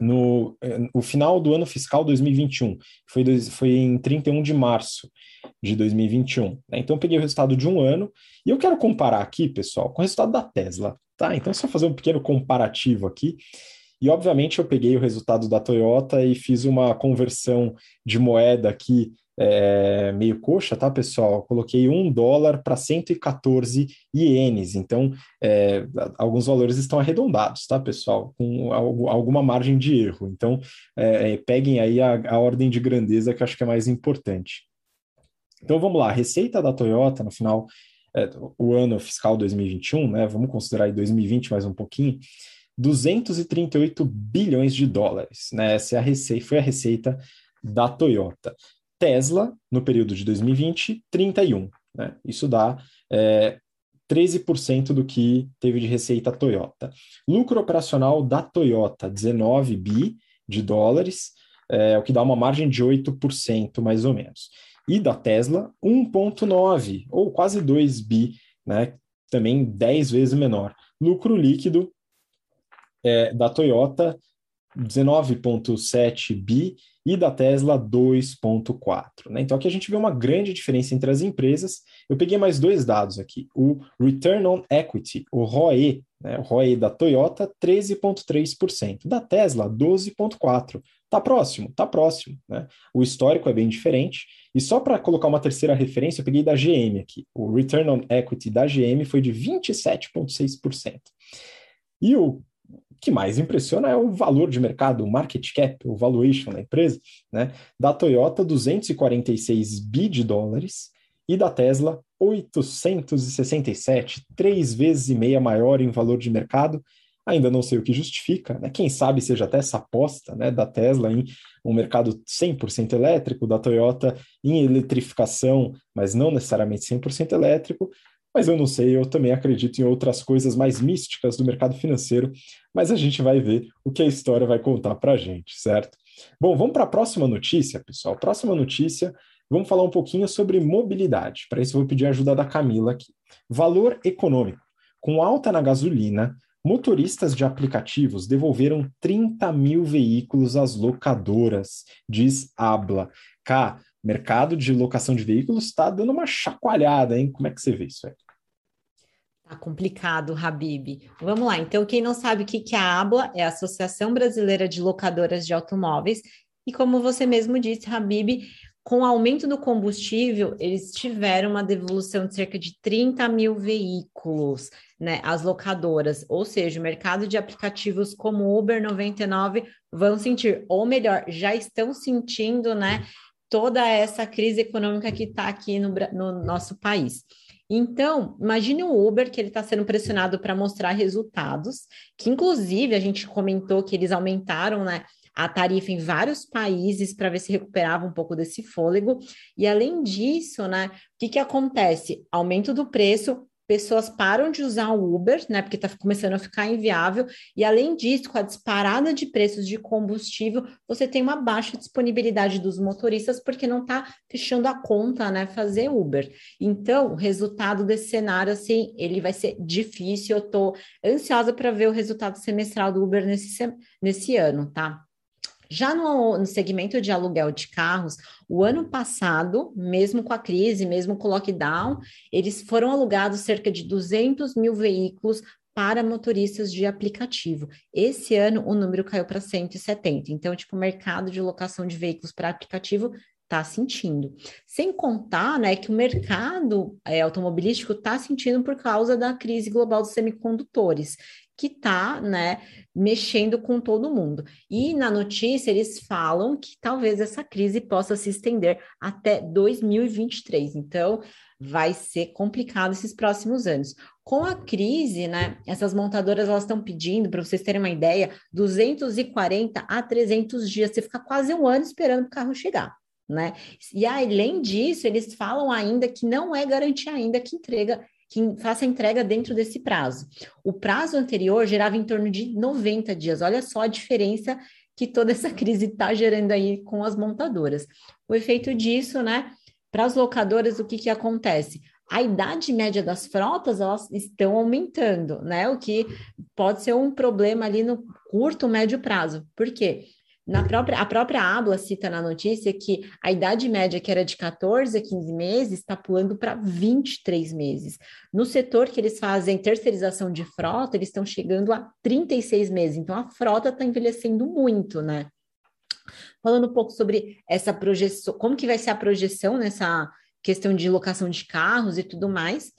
no o final do ano fiscal 2021, foi, dois, foi em 31 de março de 2021. Né? Então, eu peguei o resultado de um ano e eu quero comparar aqui, pessoal, com o resultado da Tesla, tá? Então, só fazer um pequeno comparativo aqui E, obviamente, eu peguei o resultado da Toyota e fiz uma conversão de moeda aqui é, meio coxa, tá, pessoal? Coloquei um dólar para 114 ienes, então é, alguns valores estão arredondados, tá, pessoal? Com alguma margem de erro. Então, é, peguem aí a, a ordem de grandeza que eu acho que é mais importante. Então, vamos lá, receita da Toyota no final é, o ano fiscal 2021, né? Vamos considerar aí 2020 mais um pouquinho. 238 bilhões de dólares, né? Essa é a receita, foi a receita da Toyota. Tesla, no período de 2020, 31. Né? Isso dá é, 13% do que teve de receita Toyota. Lucro operacional da Toyota, 19 bi de dólares, é, o que dá uma margem de 8%, mais ou menos. E da Tesla, 1,9, ou quase 2 bi, né? também 10 vezes menor. Lucro líquido é, da Toyota, 19,7 bi e da Tesla 2,4. Né? Então aqui a gente vê uma grande diferença entre as empresas. Eu peguei mais dois dados aqui: o Return on Equity, o ROE, né? o ROE da Toyota, 13,3%, da Tesla, 12,4%. Tá próximo, tá próximo. Né? O histórico é bem diferente. E só para colocar uma terceira referência, eu peguei da GM aqui. O Return on Equity da GM foi de 27,6%. E o que mais impressiona é o valor de mercado, o market cap, o valuation da empresa, né? Da Toyota, 246 bi de dólares e da Tesla, 867, três vezes e meia maior em valor de mercado. Ainda não sei o que justifica, né? Quem sabe seja até essa aposta né, da Tesla em um mercado 100% elétrico, da Toyota em eletrificação, mas não necessariamente 100% elétrico, mas eu não sei, eu também acredito em outras coisas mais místicas do mercado financeiro, mas a gente vai ver o que a história vai contar para a gente, certo? Bom, vamos para a próxima notícia, pessoal. Próxima notícia, vamos falar um pouquinho sobre mobilidade. Para isso, eu vou pedir a ajuda da Camila aqui. Valor econômico. Com alta na gasolina, motoristas de aplicativos devolveram 30 mil veículos às locadoras, diz Abla. Cá, mercado de locação de veículos está dando uma chacoalhada, hein? Como é que você vê isso aí? Tá complicado, Habib. Vamos lá. Então, quem não sabe o que é a ABLA é a Associação Brasileira de Locadoras de Automóveis. E como você mesmo disse, Habib, com o aumento do combustível, eles tiveram uma devolução de cerca de 30 mil veículos, né? As locadoras, ou seja, o mercado de aplicativos como Uber 99 vão sentir, ou melhor, já estão sentindo, né? Toda essa crise econômica que está aqui no, no, nosso país. Então, imagine o Uber que ele está sendo pressionado para mostrar resultados, que inclusive a gente comentou que eles aumentaram, né? a tarifa em vários países para ver se recuperava um pouco desse fôlego. E além disso, né, o que, que acontece? Aumento do preço, pessoas param de usar o Uber, né? Porque está começando a ficar inviável. E além disso, com a disparada de preços de combustível, você tem uma baixa disponibilidade dos motoristas, porque não está fechando a conta, né? Fazer Uber. Então, o resultado desse cenário, assim, ele vai ser difícil. Eu estou ansiosa para ver o resultado semestral do Uber nesse, nesse ano, tá? Já no, no, segmento de aluguel de carros, o ano passado, mesmo com a crise, mesmo com o lockdown, eles foram alugados cerca de 200 mil veículos para motoristas de aplicativo. Esse ano o número caiu para 170. Então, tipo, o mercado de locação de veículos para aplicativo está sentindo. Sem contar, né, que o mercado é, automobilístico está sentindo por causa da crise global dos semicondutores que está, né, mexendo com todo mundo. E na notícia eles falam que talvez essa crise possa se estender até 2023. Então, vai ser complicado esses próximos anos. Com a crise, né, essas montadoras elas estão pedindo, para vocês terem uma ideia, 240 a 300 dias, você fica quase um ano esperando o carro chegar. Né? E além disso, eles falam ainda que não é garantia ainda que entrega que faça a entrega dentro desse prazo. O prazo anterior gerava em torno de 90 dias. Olha só a diferença que toda essa crise está gerando aí com as montadoras. O efeito disso, né? Para as locadoras, o que, que acontece? A idade média das frotas elas estão aumentando, né? O que pode ser um problema ali no curto, médio prazo. Por quê? Na própria, a própria Abla cita na notícia que a idade média, que era de 14 a 15 meses, está pulando para 23 meses. No setor que eles fazem terceirização de frota, eles estão chegando a 36 meses. Então, a frota está envelhecendo muito, né? Falando um pouco sobre essa projeção, como que vai ser a projeção nessa questão de locação de carros e tudo mais.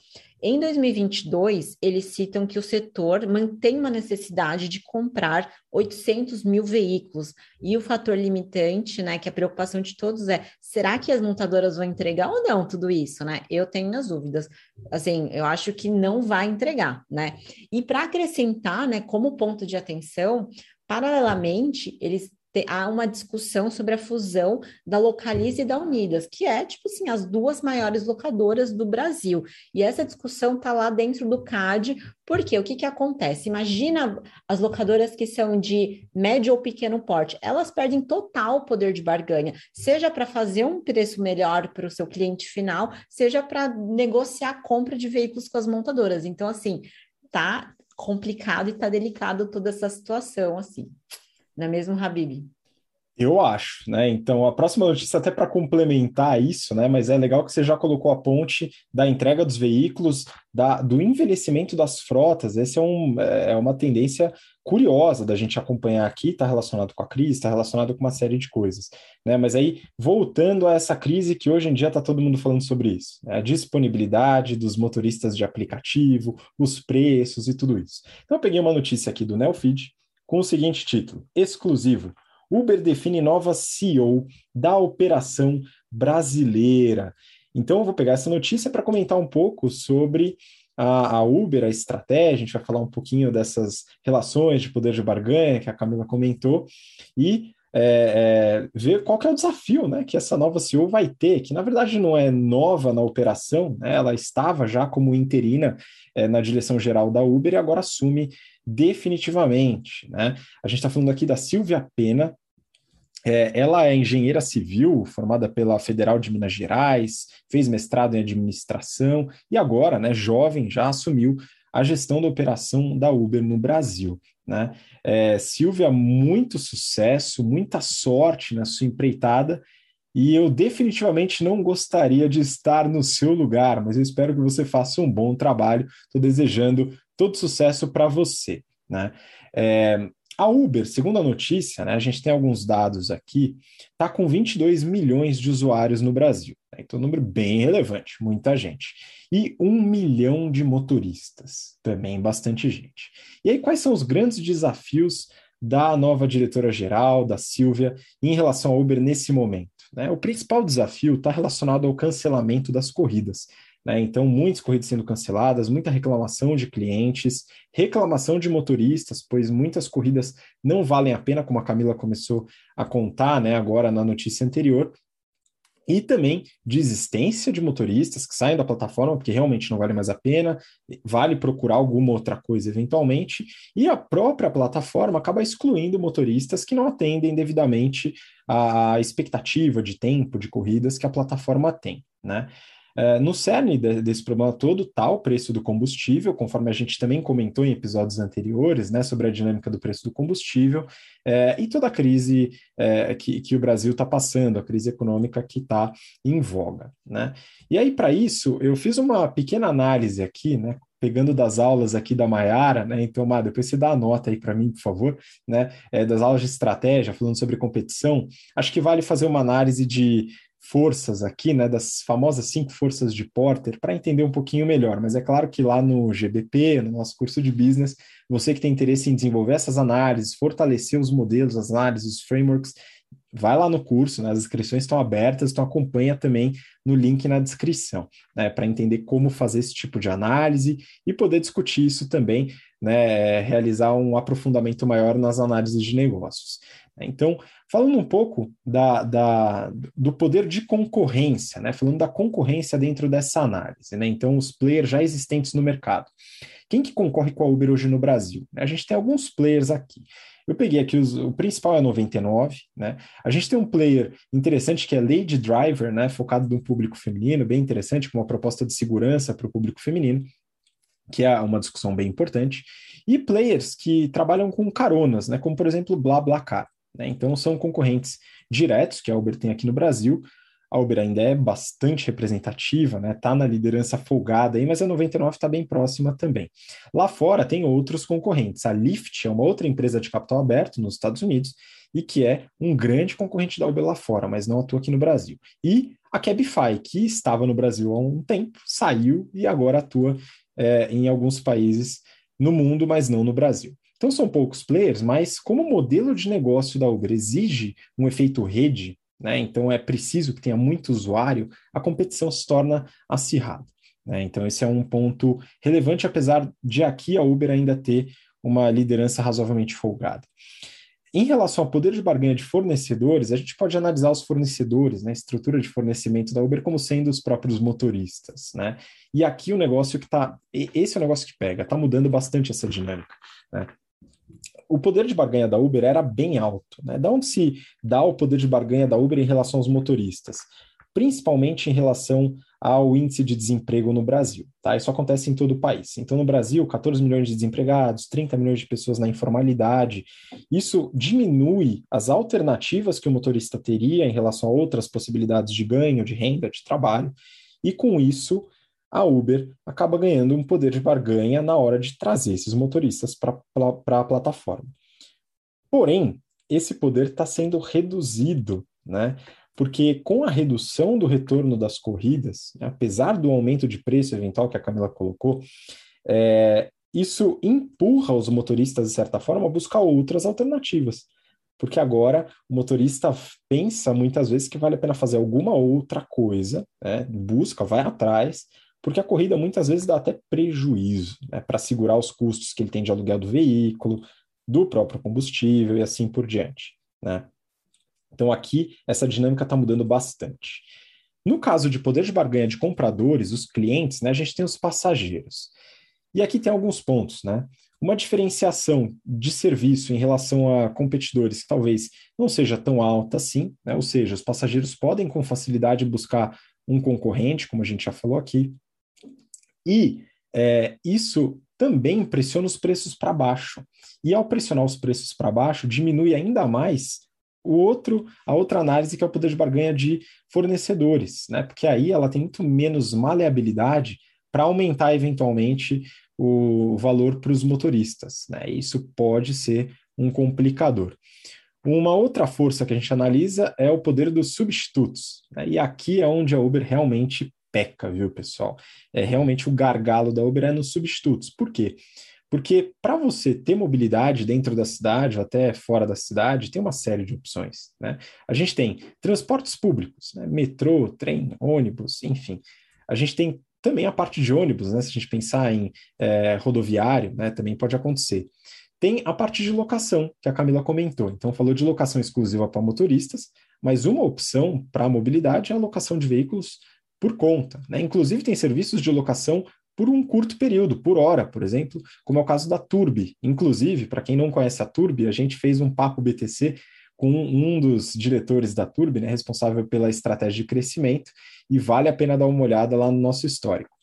Em 2022, eles citam que o setor mantém uma necessidade de comprar 800 mil veículos. E o fator limitante, né, que a preocupação de todos é: será que as montadoras vão entregar ou não tudo isso, né? Eu tenho minhas dúvidas. Assim, eu acho que não vai entregar, né? E para acrescentar, né, como ponto de atenção, paralelamente, eles há uma discussão sobre a fusão da Localize e da Unidas, que é, tipo assim, as duas maiores locadoras do Brasil. E essa discussão está lá dentro do CAD, porque o que, que acontece? Imagina as locadoras que são de médio ou pequeno porte, elas perdem total poder de barganha, seja para fazer um preço melhor para o seu cliente final, seja para negociar a compra de veículos com as montadoras. Então, assim, tá complicado e tá delicado toda essa situação, assim. Não é mesmo, Habib? Eu acho, né? Então, a próxima notícia, até para complementar isso, né? Mas é legal que você já colocou a ponte da entrega dos veículos, da, do envelhecimento das frotas. Essa é, um, é uma tendência curiosa da gente acompanhar aqui, está relacionado com a crise, está relacionado com uma série de coisas. Né? Mas aí, voltando a essa crise que hoje em dia está todo mundo falando sobre isso, né? a disponibilidade dos motoristas de aplicativo, os preços e tudo isso. Então, eu peguei uma notícia aqui do Nelfeed, com o seguinte título: exclusivo. Uber define nova CEO da operação brasileira. Então, eu vou pegar essa notícia para comentar um pouco sobre a, a, Uber, a estratégia, a gente vai falar um pouquinho dessas relações de poder de barganha que a Camila comentou, e é, é, ver qual que é o desafio né, que essa nova CEO vai ter, que na verdade não é nova na operação, né, ela estava já como interina é, na direção geral da Uber e agora assume definitivamente. Né? A gente está falando aqui da Silvia Pena, é, ela é engenheira civil, formada pela Federal de Minas Gerais, fez mestrado em administração e agora, né, jovem, já assumiu a gestão da operação da Uber no Brasil. Né? É, Silvia, muito sucesso, muita sorte na sua empreitada e eu definitivamente não gostaria de estar no seu lugar, mas eu espero que você faça um bom trabalho. Estou desejando todo sucesso para você. Né? É, a Uber, segundo a notícia, né, a gente tem alguns dados aqui, está com 22 milhões de usuários no Brasil. Né? Então, um número bem relevante, muita gente. E um milhão de motoristas, também bastante gente. E aí, quais são os grandes desafios da nova diretora-geral, da Silvia, em relação à Uber nesse momento? Né? O principal desafio está relacionado ao cancelamento das corridas. Né? Então, muitas corridas sendo canceladas, muita reclamação de clientes, reclamação de motoristas, pois muitas corridas não valem a pena, como a Camila começou a contar né, agora na notícia anterior, e também desistência de motoristas que saem da plataforma porque realmente não vale mais a pena, vale procurar alguma outra coisa eventualmente, e a própria plataforma acaba excluindo motoristas que não atendem devidamente à expectativa de tempo de corridas que a plataforma tem, né? É, no cerne de, desse problema todo está o preço do combustível, conforme a gente também comentou em episódios anteriores, né, sobre a dinâmica do preço do combustível é, e toda a crise é, que, que o Brasil está passando, a crise econômica que está em voga. Né? E aí, para isso, eu fiz uma pequena análise aqui, né, pegando das aulas aqui da Maiara, né? Então, Má, depois você dá a nota aí para mim, por favor, né? É, das aulas de estratégia, falando sobre competição, acho que vale fazer uma análise de forças aqui, né, das famosas cinco forças de Porter, para entender um pouquinho melhor. Mas é claro que lá no GBP, no nosso curso de business, você que tem interesse em desenvolver essas análises, fortalecer os modelos, as análises, os frameworks, vai lá no curso, né, as inscrições estão abertas, então acompanha também no link na descrição, né, para entender como fazer esse tipo de análise e poder discutir isso também, né, realizar um aprofundamento maior nas análises de negócios. Então, falando um pouco da, da, do poder de concorrência, né? falando da concorrência dentro dessa análise, né? então os players já existentes no mercado. Quem que concorre com a Uber hoje no Brasil? A gente tem alguns players aqui. Eu peguei aqui, os, o principal é 99, né? A gente tem um player interessante que é Lady Driver, né? Focado no público feminino, bem interessante, com uma proposta de segurança para o público feminino, que é uma discussão bem importante. E players que trabalham com caronas, né? Como por exemplo, BlaBlaCar. Né? Então, são concorrentes diretos que a Uber tem aqui no Brasil. A Uber ainda é bastante representativa, né? Tá na liderança folgada aí, mas a 99 está bem próxima também. Lá fora tem outros concorrentes. A Lyft é uma outra empresa de capital aberto nos Estados Unidos e que é um grande concorrente da Uber lá fora, mas não atua aqui no Brasil. E a Cabify, que estava no Brasil há um tempo, saiu e agora atua é, em alguns países no mundo, mas não no Brasil. Então são poucos players, mas como o modelo de negócio da Uber exige um efeito rede, né, então é preciso que tenha muito usuário, a competição se torna acirrada. Né? Então esse é um ponto relevante, apesar de aqui a Uber ainda ter uma liderança razoavelmente folgada. Em relação ao poder de barganha de fornecedores, a gente pode analisar os fornecedores, né, a estrutura de fornecimento da Uber como sendo os próprios motoristas, né? E aqui o negócio que está, esse é o negócio que pega, está mudando bastante essa dinâmica, né? O poder de barganha da Uber era bem alto, né? Da onde se dá o poder de barganha da Uber em relação aos motoristas? Principalmente em relação ao índice de desemprego no Brasil. Tá? Isso acontece em todo o país. Então, no Brasil, 14 milhões de desempregados, 30 milhões de pessoas na informalidade. Isso diminui as alternativas que o motorista teria em relação a outras possibilidades de ganho, de renda, de trabalho, e com isso a Uber acaba ganhando um poder de barganha na hora de trazer esses motoristas para a plataforma. Porém, esse poder está sendo reduzido, né? porque com a redução do retorno das corridas, né, apesar do aumento de preço eventual que a Camila colocou, é, isso empurra os motoristas, de certa forma, a buscar outras alternativas. Porque agora o motorista pensa muitas vezes que vale a pena fazer alguma outra coisa, né, busca, vai atrás, porque a corrida muitas vezes dá até prejuízo né, para segurar os custos que ele tem de aluguel do veículo, do próprio combustível e assim por diante. Né? Então aqui essa dinâmica está mudando bastante. No caso de poder de barganha de compradores, os clientes, né, a gente tem os passageiros. E aqui tem alguns pontos, né? Uma diferenciação de serviço em relação a competidores que talvez não seja tão alta assim, né? ou seja, os passageiros podem com facilidade buscar um concorrente, como a gente já falou aqui, e é, isso também pressiona os preços para baixo. E ao pressionar os preços para baixo, diminui ainda mais o outro, a outra análise que é o poder de barganha de fornecedores, né? Porque aí ela tem muito menos maleabilidade para aumentar eventualmente o valor para os motoristas, né? Isso pode ser um complicador. Uma outra força que a gente analisa é o poder dos substitutos. Né? E aqui é onde a Uber realmente peca, viu, pessoal? É realmente o gargalo da Uber é nos substitutos. Por quê? Porque para você ter mobilidade dentro da cidade ou até fora da cidade, tem uma série de opções. Né? A gente tem transportes públicos, né? metrô, trem, ônibus, enfim. A gente tem também a parte de ônibus, né? se a gente pensar em é, rodoviário, né? também pode acontecer. Tem a parte de locação, que a Camila comentou. Então, falou de locação exclusiva para motoristas, mas uma opção para a mobilidade é a locação de veículos por conta. Né? Inclusive, tem serviços de locação por um curto período, por hora, por exemplo, como é o caso da Turbi. Inclusive, para quem não conhece a Turbi, a gente fez um papo BTC com um dos diretores da Turbi, né, responsável pela estratégia de crescimento, e vale a pena dar uma olhada lá no nosso histórico.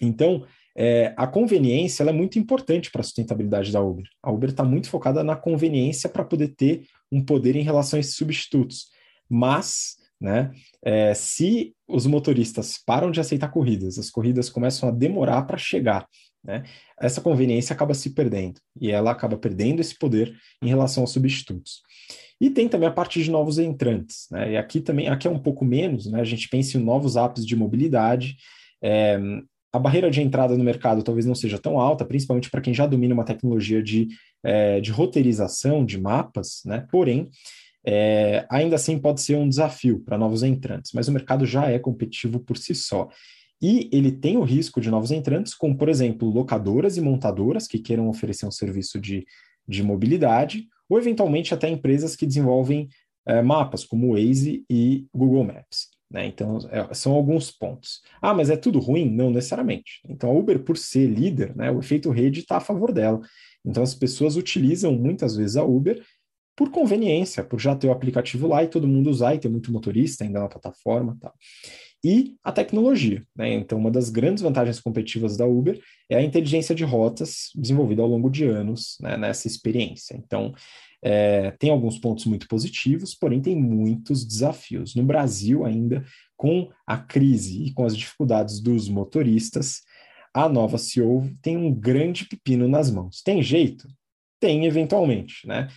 Então, é, a conveniência é muito importante para a sustentabilidade da Uber. A Uber está muito focada na conveniência para poder ter um poder em relação a esses substitutos. Mas né? É, se os motoristas param de aceitar corridas, as corridas começam a demorar para chegar, né? Essa conveniência acaba se perdendo e ela acaba perdendo esse poder em relação aos substitutos. E tem também a parte de novos entrantes, né? E aqui também, aqui é um pouco menos, né? A gente pensa em novos apps de mobilidade. É, a barreira de entrada no mercado talvez não seja tão alta, principalmente para quem já domina uma tecnologia de, é, de roteirização de mapas, né? Porém, é, ainda assim pode ser um desafio para novos entrantes, mas o mercado já é competitivo por si só. E ele tem o risco de novos entrantes, como, por exemplo, locadoras e montadoras que queiram oferecer um serviço de, de mobilidade, ou eventualmente até empresas que desenvolvem é, mapas, como o Waze e Google Maps. Né? Então, é, são alguns pontos. Ah, mas é tudo ruim? Não necessariamente. Então, a Uber, por ser líder, né, o efeito rede está a favor dela. Então, as pessoas utilizam muitas vezes a Uber por conveniência, por já ter o aplicativo lá e todo mundo usar e ter muito motorista ainda na plataforma. Tá? e a tecnologia. Né? Então, uma das grandes vantagens competitivas da Uber é a inteligência de rotas desenvolvida ao longo de anos né, nessa experiência. Então, é, tem alguns pontos muito positivos, porém tem muitos desafios. No Brasil, ainda, com a crise e com as dificuldades dos motoristas, a nova CEO tem um grande pepino nas mãos. Tem jeito? Tem, eventualmente, né?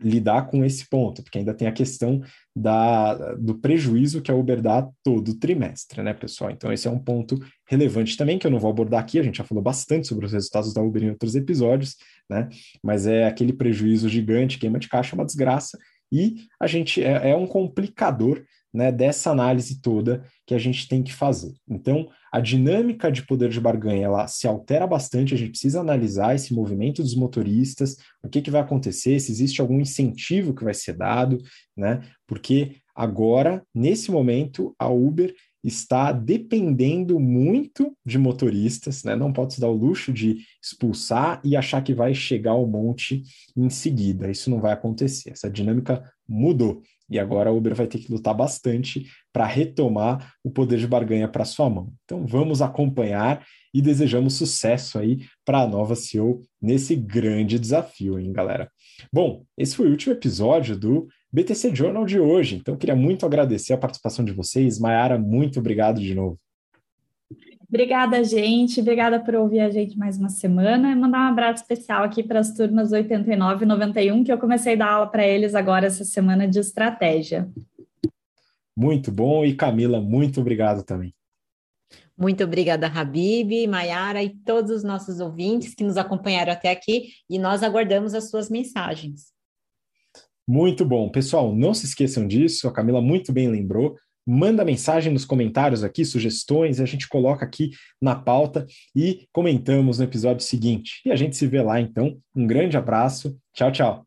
Lidar com esse ponto, porque ainda tem a questão da, do prejuízo que a Uber dá todo trimestre, né, pessoal? Então, esse é um ponto relevante também, que eu não vou abordar aqui, a gente já falou bastante sobre os resultados da Uber em outros episódios, né? Mas é aquele prejuízo gigante, queima de caixa, é uma desgraça, e a gente é, é um complicador né, dessa análise toda que a gente tem que fazer. Então, a dinâmica de poder de barganha ela se altera bastante, a gente precisa analisar esse movimento dos motoristas, o que, que vai acontecer, se existe algum incentivo que vai ser dado, né? Porque agora, nesse momento, a Uber está dependendo muito de motoristas, né? Não pode se dar o luxo de expulsar e achar que vai chegar ao monte em seguida. Isso não vai acontecer. Essa dinâmica mudou. E agora a Uber vai ter que lutar bastante para retomar o poder de barganha para sua mão. Então vamos acompanhar e desejamos sucesso aí para a nova CEO nesse grande desafio, hein, galera? Bom, esse foi o último episódio do BTC Journal de hoje. Então queria muito agradecer a participação de vocês. Mayara, muito obrigado de novo. Obrigada, gente. Obrigada por ouvir a gente mais uma semana. E mandar um abraço especial aqui para as turmas 89 e 91, que eu comecei a dar aula para eles agora essa semana de estratégia. Muito bom. E Camila, muito obrigado também. Muito obrigada, Habib, Mayara e todos os nossos ouvintes que nos acompanharam até aqui e nós aguardamos as suas mensagens. Muito bom. Pessoal, não se esqueçam disso, a Camila muito bem lembrou manda mensagem nos comentários aqui, sugestões, a gente coloca aqui na pauta e comentamos no episódio seguinte. E a gente se vê lá então. Um grande abraço. Tchau, tchau.